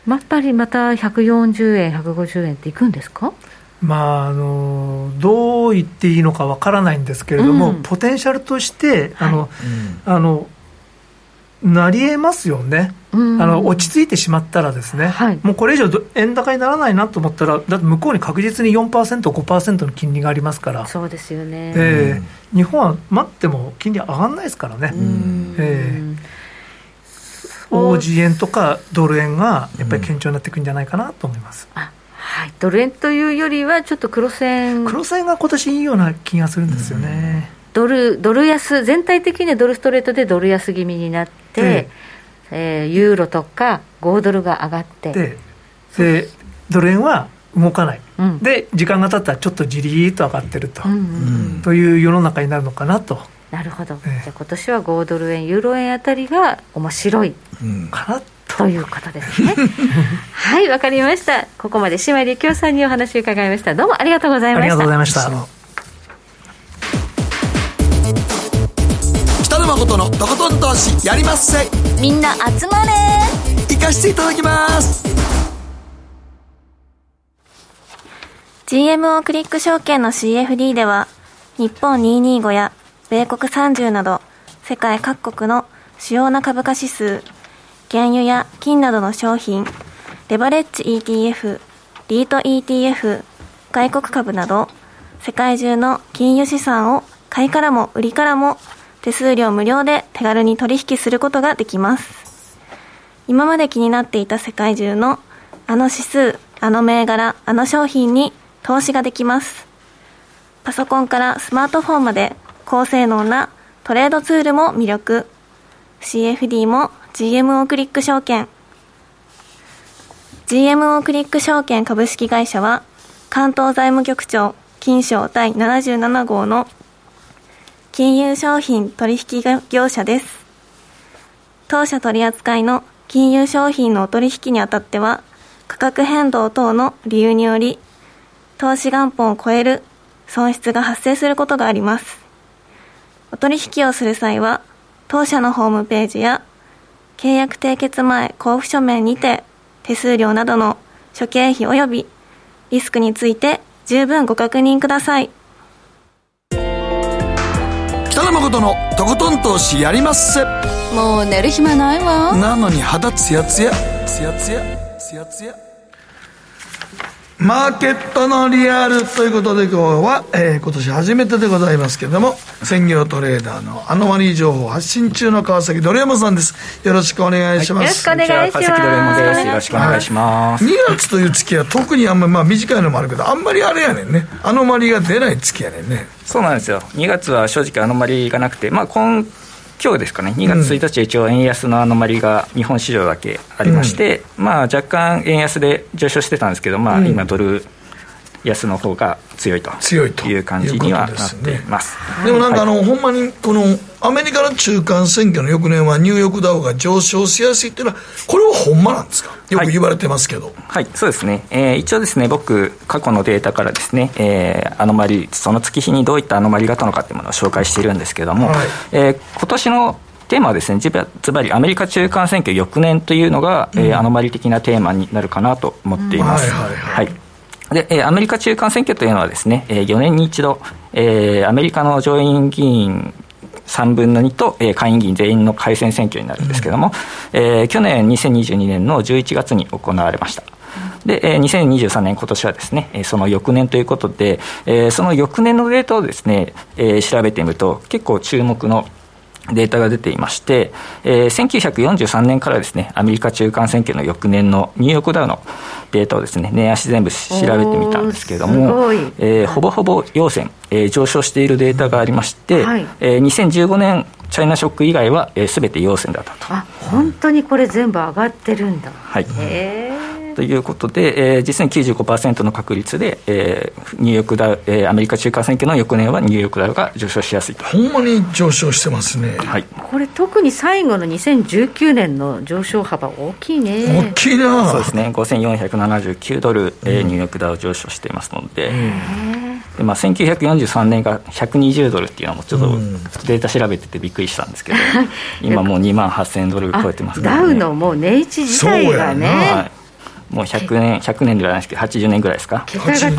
[SPEAKER 3] やっぱりまた140円、150円っていくんですか？
[SPEAKER 4] まあ、あのどう言っていいのかわからないんですけれども、うん、ポテンシャルとしてあの、はい、あのなりえますよね、あの落ち着いてしまったらですね、はい、もうこれ以上円高にならないなと思ったら、だって向こうに確実に4%、5%の金利がありますから、
[SPEAKER 3] そうですよね、
[SPEAKER 4] えー、日本は待っても金利上がらないですからね。えー OG 円とかドル円がやっぱり堅調になっていくんじゃないかなと思います。
[SPEAKER 3] はい、ドル円というよりは、ちょっと黒線。
[SPEAKER 4] 黒線が今年いいような気がするんですよね。
[SPEAKER 3] ドルドル安、全体的にはドルストレートでドル安気味になって、えー、ユーロとか5ドルが上がって、
[SPEAKER 4] ででドル円は動かない、うん、で時間が経ったらちょっとじりーっと上がってると、うんうん、という世の中になるのかなと。
[SPEAKER 3] なるほど、えー、じゃあ今年は5ドル円、ユーロ円あたりが面白い、かなということですね。はいわかりました。ここまで姉妹力夫さんにお話を伺いました。どうもありがとうございました。あり
[SPEAKER 4] がとうございました。
[SPEAKER 9] 誠のとことん投資やりまっせ。
[SPEAKER 5] みんな集まれ。
[SPEAKER 9] 行かしていただきます。
[SPEAKER 1] GMO クリック証券の CFD では日本225や米国30など世界各国の主要な株価指数、原油や金などの商品、レバレッジ ETF、リート ETF、外国株など世界中の金融資産を買いからも売りからも手数料無料で手軽に取引することができます。今まで気になっていた世界中のあの指数、あの銘柄、あの商品に投資ができます。パソコンからスマートフォンまで高性能なトレードツールも魅力。CFD も GMO クリック証券。GMO クリック証券株式会社は、関東財務局長金賞第77号の金融商品取引業者です。当社取扱いの金融商品のお取引にあたっては、価格変動等の理由により、投資元本を超える損失が発生することがあります。お取引をする際は、当社のホームページや、契約締結前交付書面にて、手数料などの諸経費及びリスクについて十分ご確認ください。
[SPEAKER 9] 北野誠のとことん投資やりまっせ。
[SPEAKER 8] もう寝る暇ないわ。
[SPEAKER 9] なのに肌ツヤツヤ、ツヤツヤ、ツヤツヤ。マーケットのリアルということで今日は、えー、今年初めてでございますけれども、専業トレーダーのアノマリー情報発信中の川崎ドル山さんです。よろしくお願いします。
[SPEAKER 3] はい、よろしくお願いします。川崎ドル山
[SPEAKER 7] です。よろしくお願いします。
[SPEAKER 2] はい、2月という月は特にあんまり、まあ短いのもあるけど、あんまりあれやねんね。アノマリーが出ない月やねんね。
[SPEAKER 7] そうなんですよ。2月は正直アノマリーがなくて、まあ今今日ですかね、2月1日、一応、円安のアノマリが日本市場だけありまして、うん、まあ、若干円安で上昇してたんですけど、まあ、今、ドル安の方が強いと。強いと。いう感じにはなってます、
[SPEAKER 2] ね、でもなんかあの、はい、ほんまにこのアメリカの中間選挙の翌年はニューヨークダウが上昇しやすいっていうのはこれはほんまなんですか？よく言われてますけど、はい、
[SPEAKER 7] はい、そうですね、えー、一応ですね僕過去のデータからですね、えー、アノマリその月日にどういったアノマリがあったのかっていうものを紹介しているんですけれども、はい、えー、今年のテーマはですね、ずばりアメリカ中間選挙翌年というのが、うん、えー、アノマリ的なテーマになるかなと思っています。はい、はいはい。で、えー、アメリカ中間選挙というのはですね、えー、4年に一度、えー、アメリカの上院議員3分の2と、えー、下院議員全員の改選選挙になるんですけれども、うん、えー、去年2022年の11月に行われました。で、えー、2023年、今年はですね、その翌年ということで、えー、その翌年のデータをですね、えー、調べてみると、結構注目のデータが出ていまして、えー、1943年からですね、アメリカ中間選挙の翌年のニューヨークダウのデータをですね、年足全部調べてみたんですけれども、えー、ほぼほぼ陽線、えー、上昇しているデータがありまして、はい、えー、2015年チャイナショック以外は、えー、全て陽線だったと。
[SPEAKER 3] あ、本当にこれ全部上がってるんだ。
[SPEAKER 7] はい。へーということで、えー、実に95%の確率で、えー、ニューヨークダウ、えー、アメリカ中間選挙の翌年はニューヨークダウが上昇しやすいと。
[SPEAKER 2] ほんまに上昇してますね、
[SPEAKER 7] はい、
[SPEAKER 3] これ特に最後の2019年の上昇幅大きいね。
[SPEAKER 2] 大きいな。
[SPEAKER 7] そうですね。5479ドル、えー、ニューヨークダウ上昇していますので、でまあ、1943年が120ドルっていうのもちょっとデータ調べててびっくりしたんですけど、今もう2万8000ドル超えてます
[SPEAKER 3] から、ね、ダウのもう値打ち自体がね、はい
[SPEAKER 7] もう100年100年ではないですけど80年ぐらいですか？
[SPEAKER 3] 桁が違う。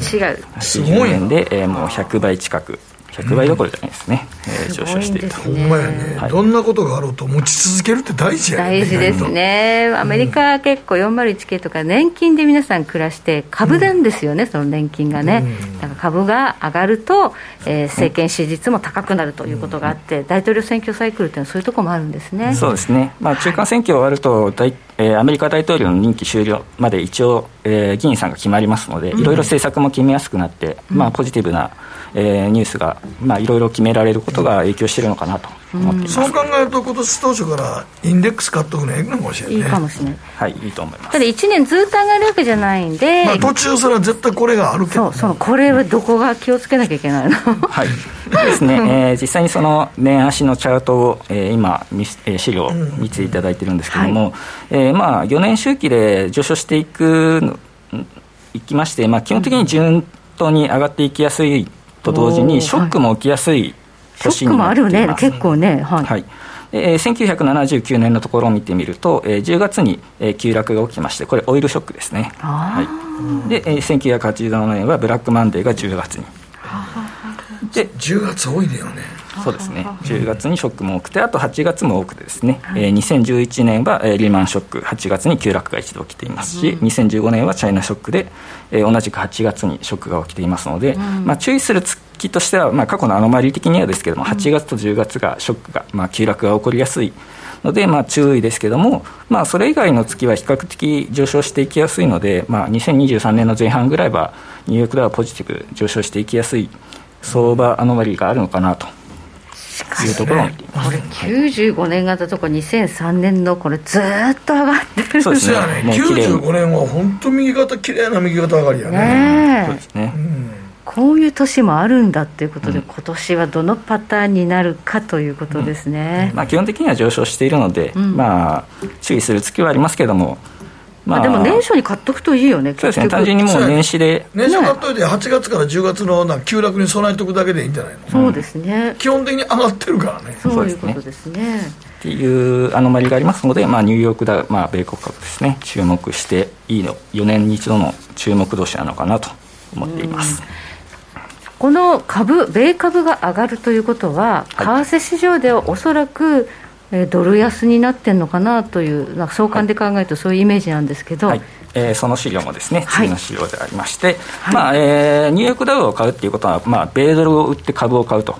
[SPEAKER 7] 80年で、えー、もう100倍近く100倍どころじゃないですね、うん、えー、上昇していると、
[SPEAKER 2] ほんまやね、はい、どんなことがあろうと持ち続けるって大事や
[SPEAKER 3] ね。大事ですね。アメリカ結構401系とか年金で皆さん暮らして株なんですよね、うん、その年金がね、うん、だから株が上がると、えー、政権支持率も高くなるということがあって、大統領選挙サイクルっていうのはそういうところもあるんですね。
[SPEAKER 7] そうですね、まあ、中間選挙終わると大、えー、アメリカ大統領の任期終了まで一応、えー、議員さんが決まりますので、いろいろ政策も決めやすくなって、まあ、ポジティブなえー、ニュースが、まあ、いろいろ決められることが影響しているのかなと思っています、
[SPEAKER 2] そう考えると、今年当初からインデックス買っとくのいいかもしれない、ね、
[SPEAKER 3] いいかもしれない、
[SPEAKER 7] はい、いいと思います。
[SPEAKER 3] ただ1年ずっと上がるわけじゃないんで、
[SPEAKER 2] まあ、途中、それは絶対これがあるけど、
[SPEAKER 3] そうそう、これはどこが気をつけなきゃいけないの。
[SPEAKER 7] はい。ですね、えー、実際にその年足のチャートを、えー、今、えー、資料を見ていただいてるんですけれども、うんはい、えー、まあ、4年周期で上昇していくいきまして、まあ、基本的に順当に上がっていきやすいと同時に、ショックも起きやすい年になっています。ショックもあるね、
[SPEAKER 3] 結構ね。はい、
[SPEAKER 7] はいえー、1979年のところを見てみると、えー、10月に、えー、急落が起きまして、これ、オイルショックですね。はい、で、えー、1987年はブラックマンデーが10月に。
[SPEAKER 2] で10月多いだよね。
[SPEAKER 7] そうですね。10月にショックも多くてあと8月も多くてですね、はい、えー、2011年は、えー、リーマンショック。8月に急落が一度起きていますし、うん、2015年はチャイナショックで、えー、同じく8月にショックが起きていますので、うん、まあ、注意する月としては、まあ、過去のアノマリー的にはですけども8月と10月がショックが、まあ、急落が起こりやすいので、まあ、注意ですけども、まあ、それ以外の月は比較的上昇していきやすいので、まあ、2023年の前半ぐらいはニューヨークダウはポジティブ上昇していきやすい相場アノマリーがあるのかなというところ。を見てい。ます、
[SPEAKER 3] これ95年型とか2003年のこれずっと上がってる。
[SPEAKER 2] そうですね。ね。95年は本当右肩きれいな右肩上がりやね。
[SPEAKER 3] ねそうですね、うんこういう年もあるんだということで、うん、今年はどのパターンになるかということですね、
[SPEAKER 7] うん、まあ、基本的には上昇しているので、うん、まあ、注意する月はありますけれども、
[SPEAKER 3] まあ、でも年初に買っとくといいよね、
[SPEAKER 7] そうですね、単純にもう年始で。
[SPEAKER 2] 年初買っといて、8月から10月のな急落に備えておくだけでいいんじゃないの、
[SPEAKER 3] そうですね、
[SPEAKER 2] 基本的に上がってるからね。
[SPEAKER 3] そういうことですね。
[SPEAKER 7] っていうアノマリがありますので、まあ、ニューヨークだ、まあ、米国株ですね、注目していいの、4年に一度の注目年なのかなと思っています。
[SPEAKER 3] この株、米株が上がるということは、為替市場ではおそらくえドル安になってるのかなというなんか相関で考えるとそういうイメージなんですけど、はい、
[SPEAKER 7] えー、その資料もですね次の資料でありまして、はい、まあえー、ニューヨークダウを買うっていうことは、まあ、米ドルを売って株を買うと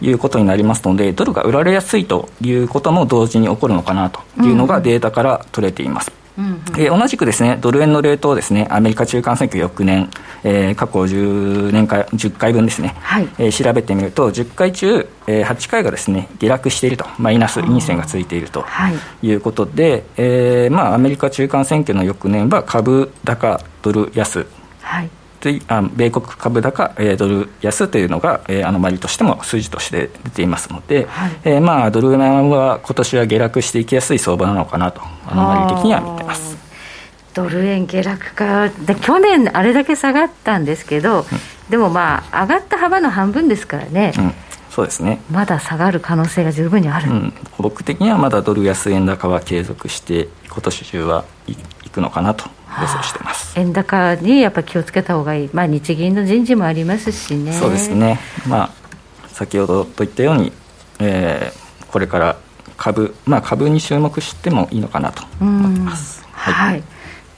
[SPEAKER 7] いうことになりますので、うん、ドルが売られやすいということも同時に起こるのかなというのがデータから取れています。うんうんうん、えー、同じくですねドル円のレートをですねアメリカ中間選挙翌年、えー、過去10年間10回分ですね、はい、えー、調べてみると10回中、えー、8回がですね下落しているとマイナス陰線がついているとい。うことで、はい、えー、まあ、アメリカ中間選挙の翌年は株高ドル安、はいあ米国株高、えー、ドル安というのが、えー、アノマリとしても数字として出ていますので、はい、えー、まあ、ドル円は今年は下落していきやすい相場なのかなと、アノマリ的には見てます。
[SPEAKER 3] ドル円下落かで去年あれだけ下がったんですけど、うん、でもまあ上がった幅の半分ですからね、
[SPEAKER 7] うん、そうですね。
[SPEAKER 3] まだ下がる可能性が十分にある、うん、
[SPEAKER 7] 僕的にはまだドル安円高は継続して今年中はいくのかなと予想してます、
[SPEAKER 3] 円高にやっぱり気をつけた方がいい、まあ、日銀の人事もありますしね。
[SPEAKER 7] そうですね、まあ、先ほどといったように、えー、これから株、まあ、株に注目してもいいのかなと思います。
[SPEAKER 3] はい、はい。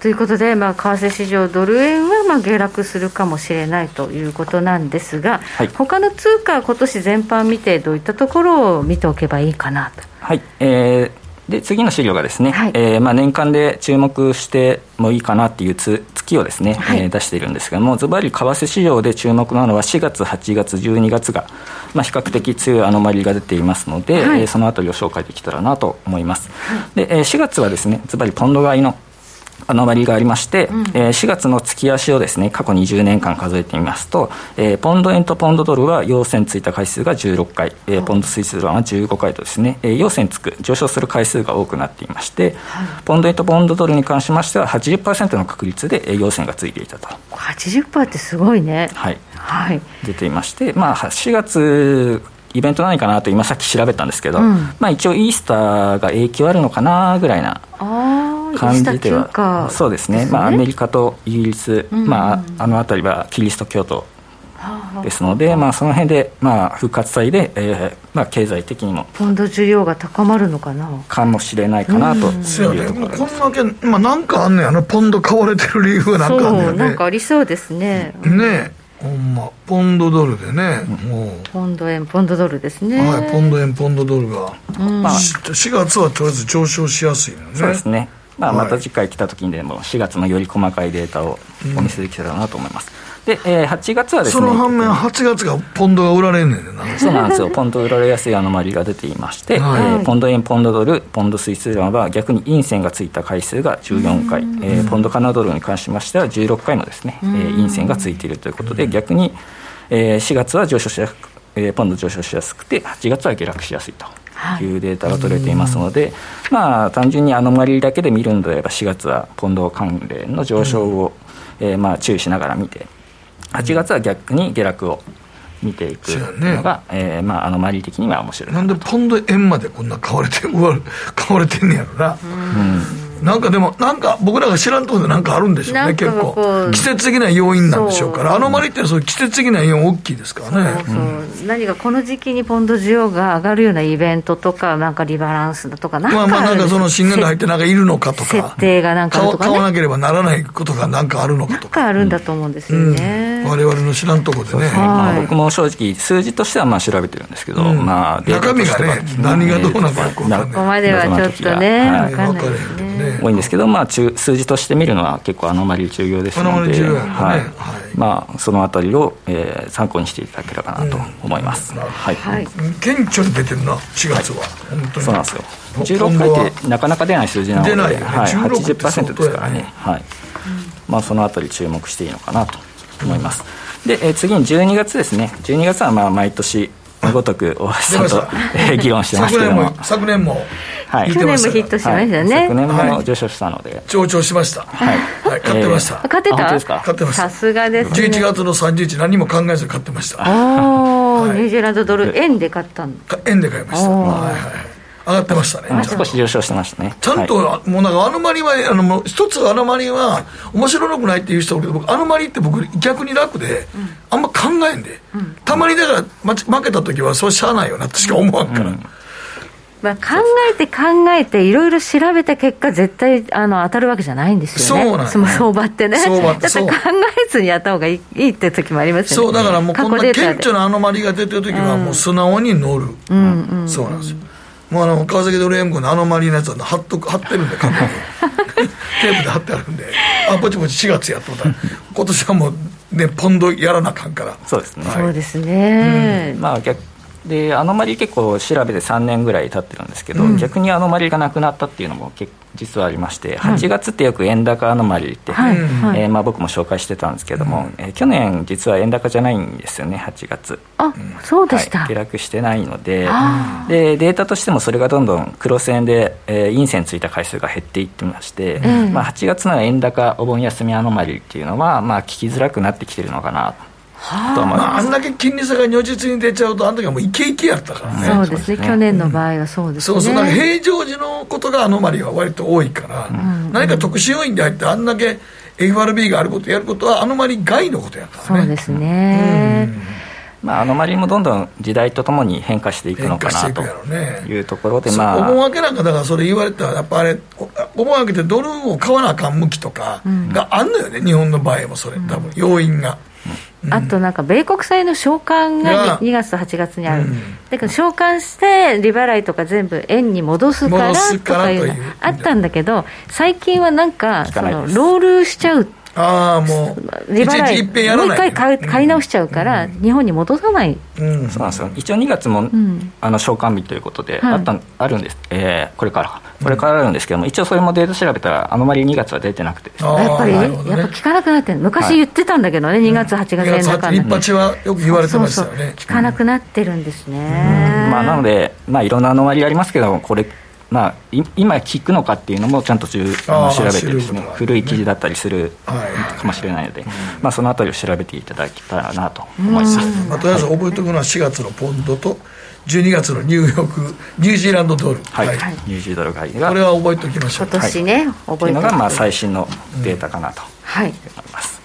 [SPEAKER 3] ということで、まあ、為替市場、ドル円はまあ下落するかもしれないということなんですが、はい、他の通貨、今年全般見て、どういったところを見ておけばいいかなと。
[SPEAKER 7] はい、えーで次の資料がですね、はい、えー、まあ、年間で注目してもいいかなっていう月をですね、はい、えー、出しているんですけどもずばり為替市場で注目なのは4月8月12月が、まあ、比較的強いアノマリが出ていますので、はい、えー、そのあたりを紹介できたらなと思います、で、えー、4月はですねずばりポンド買いのアノマリがありまして、うん、えー、4月の月足をですね過去20年間数えてみますと、えー、ポンド円とポンドドルは陽線ついた回数が16回、えー、ポンドスイスドルは15回とですね、えー、陽線つく上昇する回数が多くなっていまして、はい、ポンド円とポンドドルに関しましては80%の確率で陽線がついていたと。
[SPEAKER 3] 80%ってすごいね。
[SPEAKER 7] はい、はい、出ていまして、まあ、4月イベント何かなと今さっき調べたんですけど、うん、まあ一応イースターが影響あるのかなぐらいな感じではそうですね、ね、まあ、アメリカとイギリス、うん、まあ、あの辺りはキリスト教徒ですので、まあ、その辺で、まあ、復活祭で、えーまあ、経済的にも
[SPEAKER 3] ポンド需要が高まるのかな。
[SPEAKER 7] かもしれないかなと
[SPEAKER 2] そうやねこんだけ、まあ、なんかあんねや。なポンド買われてる理由がなんかあんね
[SPEAKER 3] やね。なんかありそうですね。
[SPEAKER 2] ねほんま。ポンドドルでね、もう。
[SPEAKER 3] ポンド円ポンドドルですね。
[SPEAKER 2] はいポンド円ポンドドルが、うん、4月はとりあえず上昇しやすいのね。
[SPEAKER 7] そうですねまあ、また次回来た時にでも4月のより細かいデータをお見せできたらなと思います、で、えー、8月はです
[SPEAKER 2] ねその反面8月がポンドが売られんねん
[SPEAKER 7] な。そうなんですよ。ポンド売られやすいアノマリが出ていまして、はい、えー、ポンド円ポンドドルポンドスイスドルは逆に陰線がついた回数が14回、えー、ポンドカナドルに関しましては16回もですね、えー、陰線がついているということで逆に、えー、4月は上昇しやすく、えー、ポンド上昇しやすくて8月は下落しやすいとい。うデータが取れていますので、まあ、単純にアノマリだけで見るのであれば4月はポンド関連の上昇を、えー、まあ注意しながら見て8月は逆に下落を見ていくのが、ねえー、まあ、アノマリ的には面白い
[SPEAKER 2] なんでポンド円までこんな買われて 買われてんねやろな。うんなんかでも、なんか僕らが知らんところでなんかあるんでしょうね、結構。季節的な要因なんでしょうから、アノマリってそう季節的な要因大きいですからね。そうそう
[SPEAKER 3] うん、何かこの時期にポンド需要が上がるようなイベントとか、なんかリバランスだとか、なんかまあまあ
[SPEAKER 2] なんかその新年が入ってなんかいるのかとか。
[SPEAKER 3] 設定がなんかとか、
[SPEAKER 2] ね、買わなければならないことがなんかあるのかとか。
[SPEAKER 3] なんかあるんだと思うんですよね。
[SPEAKER 2] うん、我々の知らんところでね。
[SPEAKER 7] まあ、僕も正直、数字としてはまあ調べてるんですけど、うん、まあ、
[SPEAKER 2] 中身がね、何がどうなのか
[SPEAKER 3] ここまではちょっとね、分かんないです
[SPEAKER 7] ね。多いんですけど、まあ中数字として見るのは結構アノマリ重要ですので、はい。まあ、そのあたりを、えー、参考にしていただければなと思います、はい、はい、
[SPEAKER 2] 顕著に出てるな4月は、
[SPEAKER 7] 本当に。そうなんですよ。16回ってなかなか出ない数字なので出ない、ね。はい、80%ですからね、はい。まあ、そのあたり注目していいのかなと思います、で、えー、次に12月ですね。12月はまあ毎年ごとく大橋さんと、えー、議論してますけども。
[SPEAKER 2] 昨年も
[SPEAKER 3] はい、去年もヒットしましたね、
[SPEAKER 7] はい、昨年も上昇したので、
[SPEAKER 2] 上昇しました。はい、はい、買ってました、
[SPEAKER 3] 買ってた？
[SPEAKER 2] 買ってました。
[SPEAKER 3] さすがです、ね、
[SPEAKER 2] 11月の30日何も考えず買ってました。
[SPEAKER 3] ああ、ニュージーランドドル円で買ったの
[SPEAKER 2] 円で買いました。はいはい上がってましたね。
[SPEAKER 7] 少し上昇してましたね。
[SPEAKER 2] ちゃんと、はい、もうなんかアノマリは、あの、一つアノマリは、面白くないっていう人いるけど、僕、アノマリって僕、逆に楽で、うん、あんま考えんで、うん、たまにだから、負けた時は、そうしゃあないよなってしか思わんから。うん。
[SPEAKER 3] まあ、考えて考えていろいろ調べた結果絶対あの当たるわけじゃないんですよね。そうなんその相場ってね。相場って。考えずにやった方がいいいいって時もありますよ
[SPEAKER 2] ね。そうだからもうこんな顕著なアノマリが出てる時はもう素直に乗る、うん、うん、そうなんですよもうあの川崎ドル円ムのアノマリのやつは貼っと貼ってるんで過去にテープで貼ってあるんで。あぼちぼち4月やっとった。今年はもうねポンドやらなあかんから。
[SPEAKER 7] そうですね、
[SPEAKER 3] はい、そうですね、
[SPEAKER 7] うん、まあ逆でアノマリ結構調べて3年ぐらい経ってるんですけど、うん、逆にアノマリがなくなったっていうのも結実はありまして、8月ってよく円高アノマリって、はい、えー、まあ、僕も紹介してたんですけども、えー、去年実は円高じゃないんですよね8月。
[SPEAKER 3] あそうでした、
[SPEAKER 7] はい、下落してないのででデータとしてもそれがどんどんクロス円で、えー、陰線ついた回数が減っていってまして、まあ、8月の円高お盆休みアノマリっていうのは、まあ、聞きづらくなってきてるのかなと。
[SPEAKER 2] はあ、まあ、あんだけ金利差が如実に出ちゃうと、あの時はもうイケイケやったからね、
[SPEAKER 3] そうですね、去年の場合はそうですね、
[SPEAKER 2] そうそう、平常時のことがアノマリは割と多いから、うん、何か特殊要因で入って、あんだけ FRB があることやることは、アノマリ外のことやから
[SPEAKER 3] ね。そうですね、うん。
[SPEAKER 7] まあ、アノマリもどんどん時代とともに変化していくのかなというところで、
[SPEAKER 2] まあ、お盆明けなんか、だからそれ言われたら、やっぱあれ、お盆明けてドルを買わなあかん向きとかがあんのよね、うん、日本の場合もそれ、多分要因が。
[SPEAKER 3] あとなんか米国債の償還が2月と8月にある、うん、だから償還して利払いとか全部円に戻すからとかいうのあったんだけど最近はなんかそのロールしちゃう
[SPEAKER 2] ああも
[SPEAKER 3] う。利払い。もう一回買買い直しちゃうから、日本に戻さない、
[SPEAKER 7] うん、そうなんですよ。一応2月も、あの償還日ということで、あったあるんです、えー、これから。これからあるんですけども、一応それもデータ調べたらあのまり2月は出てなくて。です
[SPEAKER 3] ねやっぱり、ね、やっぱ聞かなくなってる。昔言ってたんだけどね、2月8月円高
[SPEAKER 2] 一発はよく言われてましたよね。
[SPEAKER 3] 聞かなくなってるんですね、
[SPEAKER 7] まあ、なので、まあ、いろんなアノマリありますけどこれまあ、今聞くのかっていうのもちゃんと調べてですね。古い記事だったりするかもしれないので、まあ、そのあたりを調べていただけたらなと思います、ま
[SPEAKER 2] あ、とりあえず覚えておくのは4月のポンドと12月のニューヨークニュージーランドドル、
[SPEAKER 7] はい、はい、ニュージードル買い
[SPEAKER 2] が。これは覚えておきましょう。
[SPEAKER 3] 今年ね、はい、覚
[SPEAKER 7] えてのがまあ最新のデータかなと思います、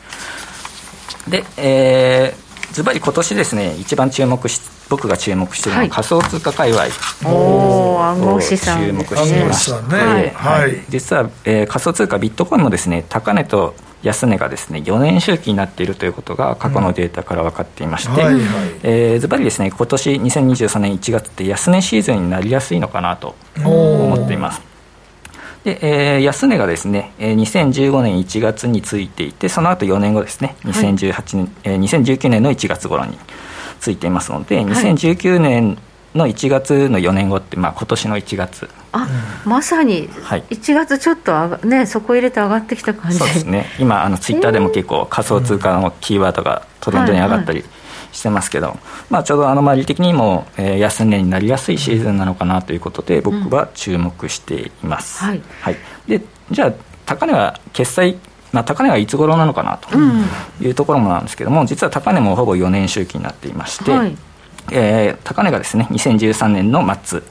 [SPEAKER 7] うん、はい。で、えーズバリ今年ですね一番注目し僕が注目しているのは仮想通貨界隈。
[SPEAKER 3] おお暗号資産。
[SPEAKER 7] 注目していま
[SPEAKER 2] す。ねはい、
[SPEAKER 7] はい、実は、えー、仮想通貨ビットコインもですね高値と安値がですね4年周期になっているということが過去のデータから分かっていまして、えズバリですね今年2023年1月って安値シーズンになりやすいのかなと思っています。で、えー、安値がですね、えー、2015年1月についていてその後4年後ですね2018年、はい、えー、2019年の1月頃についていますので、はい、2019年の1月の4年後って、まあ今年の1月。
[SPEAKER 3] あ、まさに1月ちょっとあが、ね、そこ入れて上がってきた感じ。
[SPEAKER 7] そうですね。今あのツイッターでも結構仮想通貨のキーワードがトレンドに上がったりしてますけど、まあ、ちょうどアノマリ的にも、えー、安値になりやすいシーズンなのかなということで僕は注目しています、うん、はい、はい、でじゃあ高値は決済まあ、高値はいつ頃なのかなというところもなんですけども、実は高値もほぼ4年周期になっていまして、はい、えー、高値がですね2013年の末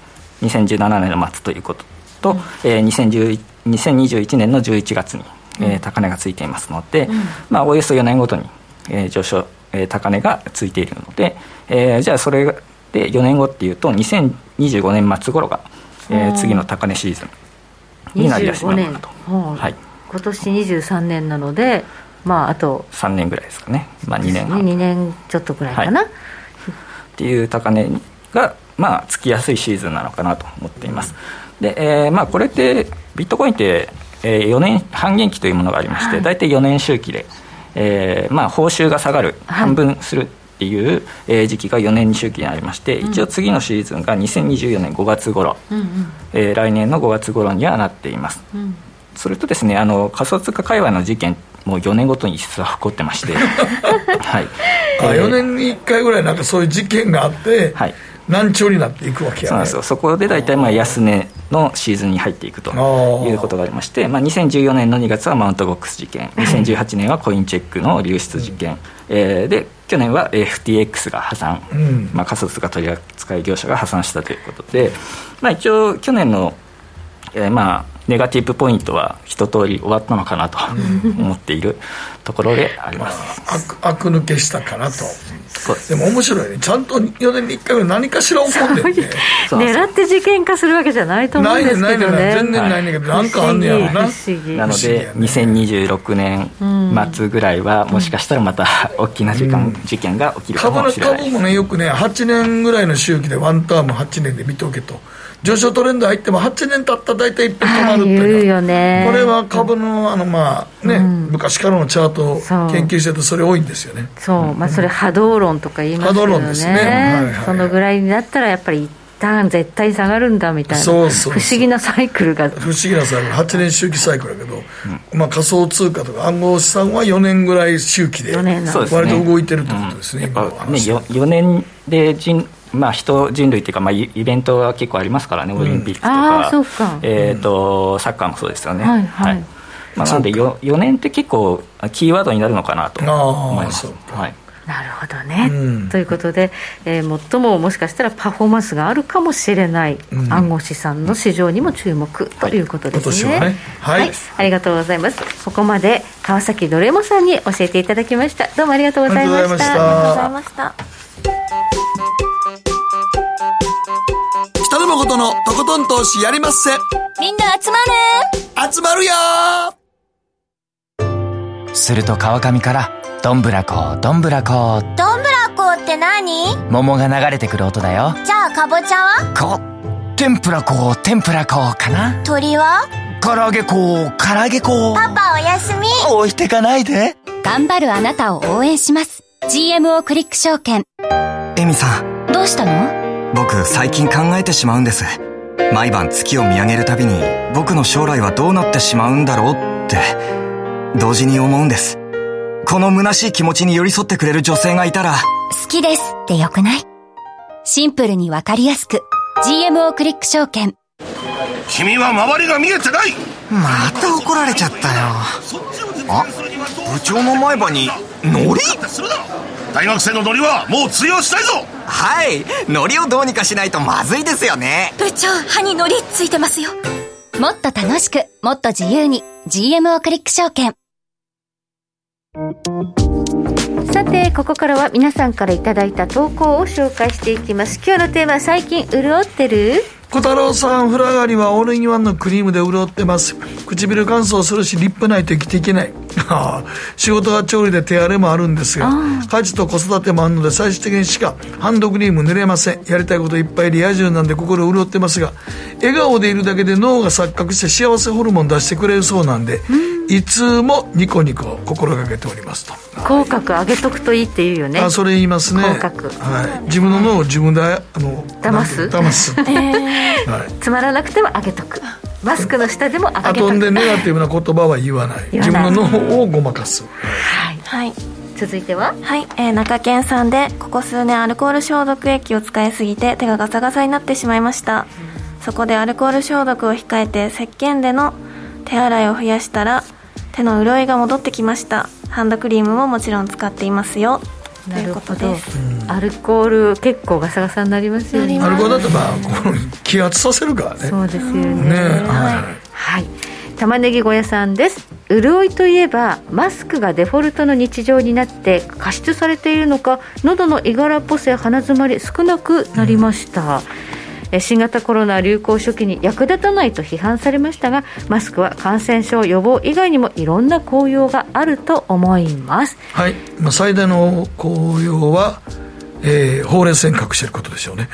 [SPEAKER 7] 2017年の末ということと、うん、えー、2021年の11月に、えー、高値がついていますので、うん、まあ、およそ4年ごとに、えー、上昇、えー、高値がついているので、えー、じゃあそれで4年後っていうと2025年末頃が、えー、次の高値シーズンになりやすいのかなと、
[SPEAKER 3] はい、今年23年なのでまああと
[SPEAKER 7] 3年ぐらいですかね、まあ、2年半。
[SPEAKER 3] 2年ちょっとぐらいかな、はい、
[SPEAKER 7] っていう高値がまあつきやすいシーズンなのかなと思っています、で、えー、まあこれってビットコインって、えー、4年半減期というものがありまして、はい、大体4年周期でえーまあ、報酬が下がる、半分するっていう、えー、時期が4年周期にありまして、一応次のシーズンが2024年5月頃、うんうん、えー、来年の5月頃にはなっています、うん、それとですねあの仮想通貨界隈の事件もう4年ごとに実は起こってまして はい、
[SPEAKER 2] あ4年に1回ぐらいなんかそういう事件があって、はい、難聴になっていくわけや、ね、
[SPEAKER 7] そうなんですよ。そこで大体まあ安値のシーズンに入っていくということがありまして、まあ、2014年の2月はマウントボックス事件2018年はコインチェックの流出事件、うん、えー、で去年は FTX が破産、うん、まあ、仮想通貨取扱業者が破産したということで、まあ、一応去年の、えー、まあネガティブポイントは一通り終わったのかなと思っているところであります、
[SPEAKER 2] まあ、悪抜けしたかなと。でも面白いね。ちゃんと4年に1回ぐらい何かしら起こんで
[SPEAKER 3] ね。狙って事件化するわけじゃないと思うんですけどね。ないない
[SPEAKER 2] 全然ないね。んけど、はい、なんかあんねやろな。な。
[SPEAKER 7] ので、2026年末ぐらいは、もしかしたらまた大きな時間、うん、事件が起きるかもしれない。
[SPEAKER 2] 株もねよくね8年ぐらいの周期でワンターム8年で見ておけと上昇トレンド入っても8年経ったら大体いっぺん止まるっていう
[SPEAKER 3] よ、ね、
[SPEAKER 2] これは株のあのまあね、うん、昔からのチャートを研究してるとそれ多いんですよね。
[SPEAKER 3] そう、まあ、それ波動論とか言いますけどね。波動論ですね、はいはい、そのぐらいになったらやっぱり一旦絶対下がるんだみたいなそうそう不思議なサイクルが。
[SPEAKER 2] 不思議なサイクル。8年周期サイクルだけど、うん、まあ、仮想通貨とか暗号資産は4年ぐらい周期で割と動いてるってことですね、うん、
[SPEAKER 7] ね 4, 4年で人まあ、人人類っていうか、まあ、イベントは結構ありますからね、オリンピックとか,、うん、か。えーと、サッカーもそうですよね。はい、はい、まあ、なので 4, 4年って結構キーワードになるのかなと思います。はい。
[SPEAKER 3] なるほどね、うん、ということで、えー、最ももしかしたらパフォーマンスがあるかもしれない暗号資産の市場にも注目ということですね。はい、ね。はい、はい、ありがとうございます。ここまで川崎ドレモさんに教えていただきました。どうもありがとうございました。ありがとうございました。
[SPEAKER 9] 誠のとことん投資やりまっせ。
[SPEAKER 5] みんな集ま
[SPEAKER 9] る集まるよ。
[SPEAKER 10] すると川上からどんぶらこどんぶらこ
[SPEAKER 5] どんぶらこって何？
[SPEAKER 10] 桃が流れてくる音だよ。
[SPEAKER 5] じゃあかぼちゃは？
[SPEAKER 10] こ天ぷらこ天ぷらこかな。
[SPEAKER 5] 鳥は？
[SPEAKER 10] 唐揚げこ唐揚げこ
[SPEAKER 5] パパおやすみ。
[SPEAKER 10] 置いてかないで。
[SPEAKER 5] 頑張るあなたを応援します。GMO クリック証券。
[SPEAKER 11] エミさん。
[SPEAKER 5] どうしたの？
[SPEAKER 11] 僕最近考えてしまうんです。毎晩月を見上げるたびに僕の将来はどうなってしまうんだろうって同時に思うんです。この虚しい気持ちに寄り添ってくれる女性がいたら、
[SPEAKER 5] 好きですってよくない？シンプルにわかりやすく、GMO クリック証券。
[SPEAKER 6] 君は周りが見えてない！
[SPEAKER 11] また怒られちゃったよ。あ、部長の前歯に、ノリ
[SPEAKER 6] 大学生のノリはもう通用したいぞ
[SPEAKER 11] はい、ノリをどうにかしないとまずいですよね。
[SPEAKER 5] 部長、歯にノリついてますよ。もっと楽しく、もっと自由に、GMO クリック証券。
[SPEAKER 3] さてここからは皆さんからいただいた投稿を紹介していきます今日のテーマ最近潤ってる？
[SPEAKER 2] 小太郎さん、風呂上がりはオールインワンのクリームで潤ってます。唇乾燥するし、リップないと生きていけない。仕事は調理で手荒れもあるんですが、家事と子育てもあるので、最終的にしかハンドクリーム塗れません。やりたいこといっぱいリア充なんで心潤ってますが、笑顔でいるだけで脳が錯覚して幸せホルモン出してくれるそうなんで、いつもニコニコ心がけておりますと。
[SPEAKER 3] 口角上げとくといいって言うよね。
[SPEAKER 2] あ、それ言いますね。
[SPEAKER 3] 口角。
[SPEAKER 2] はい。自分の脳を自分で、あの、
[SPEAKER 3] 騙す。
[SPEAKER 2] 騙す。え。ー
[SPEAKER 3] はい、つまらなくても上げとく。マスクの下でも上げとく。
[SPEAKER 2] 飛んでネガティブな言葉は言わない。自分の脳をごまかす。
[SPEAKER 3] はい、はい、続いては？
[SPEAKER 1] はい、えー、中堅さんでここ数年アルコール消毒液を使いすぎて手がガサガサになってしまいました、うん、そこでアルコール消毒を控えて石鹸での手洗いを増やしたら手の潤いが戻ってきました。ハンドクリームももちろん使っていますよ。ということです、
[SPEAKER 3] アルコール結構ガサガサになりますよね。
[SPEAKER 2] アルコールだとまあこの気圧させるからね。
[SPEAKER 3] そうですよね。ねはい、はい、玉ねぎ小屋さんです。潤いといえばマスクがデフォルトの日常になって加湿されているのか喉のいがらっぽさや鼻づまり少なくなりました、うん新型コロナ流行初期に役立たないと批判されましたがマスクは感染症予防以外にもいろんな効用があると思います。
[SPEAKER 2] はい、まあ、最大の効用はえー、ほうれい線隠してることでしょうね。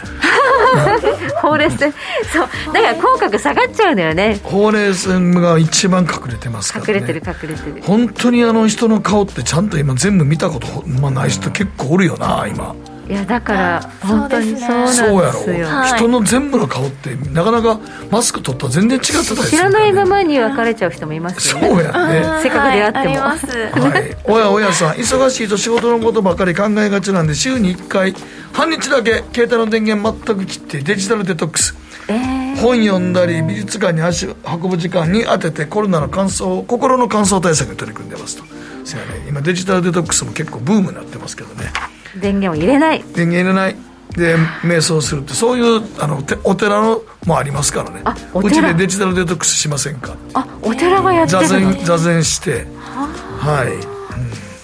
[SPEAKER 3] ほうれい線そう。だから口角下がっちゃうんだよね。
[SPEAKER 2] ほうれい線が一番隠れてますから、
[SPEAKER 3] ね、隠れてる隠れてる。
[SPEAKER 2] 本当にあの人の顔ってちゃんと今全部見たこと、まあ、ない人結構おるよな今
[SPEAKER 3] いやだから本当にそうなんですよ、
[SPEAKER 2] はい、人の全部の顔ってなかなかマスク取ったら全然違ってたりする、
[SPEAKER 3] ね、知らないままに別れちゃう人もいますよね。
[SPEAKER 2] そうや
[SPEAKER 3] ね。せっかく出会っても、は
[SPEAKER 2] い、おやおやさん忙しいと仕事のことばかり考えがちなんで週に1回半日だけ携帯の電源全く切ってデジタルデトックス。えー、本読んだり美術館に足を運ぶ時間に当ててコロナの乾燥心の乾燥対策に取り組んでますと、ね、今デジタルデトックスも結構ブームになってますけどね
[SPEAKER 3] 電源を入れない。
[SPEAKER 2] 電源入れない。で瞑想するって。そういうあのお寺のもありますからね。うちでデジタルデトックスしませんか
[SPEAKER 3] あお寺がやってる座禅
[SPEAKER 2] 座禅して。はい、うん、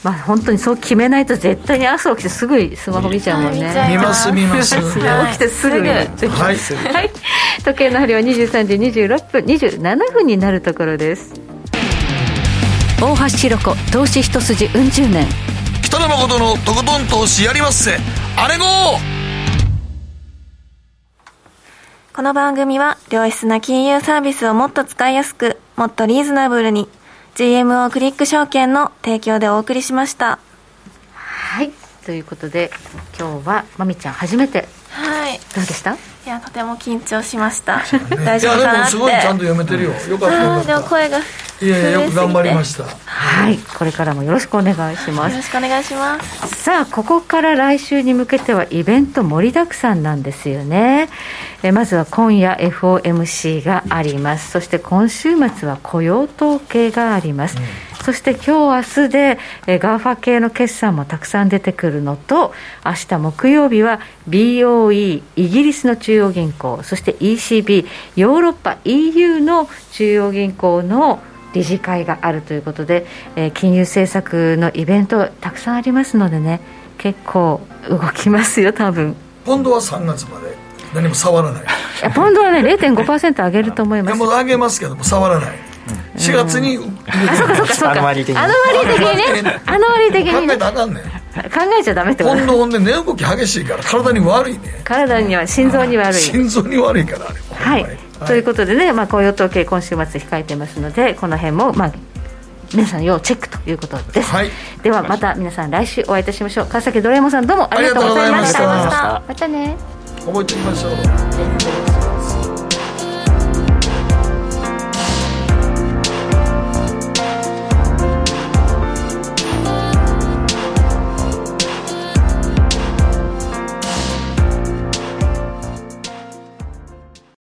[SPEAKER 3] まあ本当にそう決めないと絶対に朝起きてすぐスマホ見ちゃうもんね。
[SPEAKER 2] 見ます見ます。起
[SPEAKER 3] きてすぐ。見はい、はい、時計の針は23時26分27分になるところです。大橋ひろ子投資一筋うん十年
[SPEAKER 2] 北野誠のとことん投資やりまっせあれご
[SPEAKER 1] この番組は良質な金融サービスをもっと使いやすくもっとリーズナブルに GMO クリック証券の提供でお送りしました。
[SPEAKER 3] はい。ということで今日はまみちゃん初めて。
[SPEAKER 1] はい。
[SPEAKER 3] どうでした？
[SPEAKER 1] いやとても緊張しました、大丈夫かなって。
[SPEAKER 2] すごいちゃんと読めてるよ。よかった
[SPEAKER 1] でも声が
[SPEAKER 2] いやいやよく頑張りました。
[SPEAKER 3] はいこれからもよろしくお願いします。
[SPEAKER 1] よろしくお願いします。
[SPEAKER 3] さあここから来週に向けてはイベント盛りだくさんなんですよね。えまずは今夜 FOMC があります。そして今週末は雇用統計があります、うん。そして今日明日で、えー、 GAFA 系の決算もたくさん出てくるのと、明日木曜日は BOE、イギリスの中央銀行、そして ECB、ヨーロッパ、EU の中央銀行の理事会があるということで、えー、金融政策のイベントたくさんありますのでね、結構動きますよ、多分。
[SPEAKER 2] ポンドは3月まで何も触らない。い
[SPEAKER 3] ポンドはね、0.5%上げると思います。
[SPEAKER 2] も上げますけども、触らない。4月に、うん、
[SPEAKER 3] あそうかそうかそうか。アノマリ的にね。アノマリ的に、
[SPEAKER 2] ね、考えたらあかんねん。考
[SPEAKER 3] えちゃダメってこと
[SPEAKER 2] 今度ほんで値動き激しいから体に悪いね。
[SPEAKER 3] 体には心臓に悪い。
[SPEAKER 2] 心臓に悪いからあれ。
[SPEAKER 3] はい、はい、ということでね、まあ、雇用統計今週末控えてますのでこの辺もまあ皆さん要チェックということです、はい、ではまた皆さん来週お会いいたしましょう。川崎ドラえもんさんどうもありがとうございました。またね。
[SPEAKER 2] 覚えておきましょう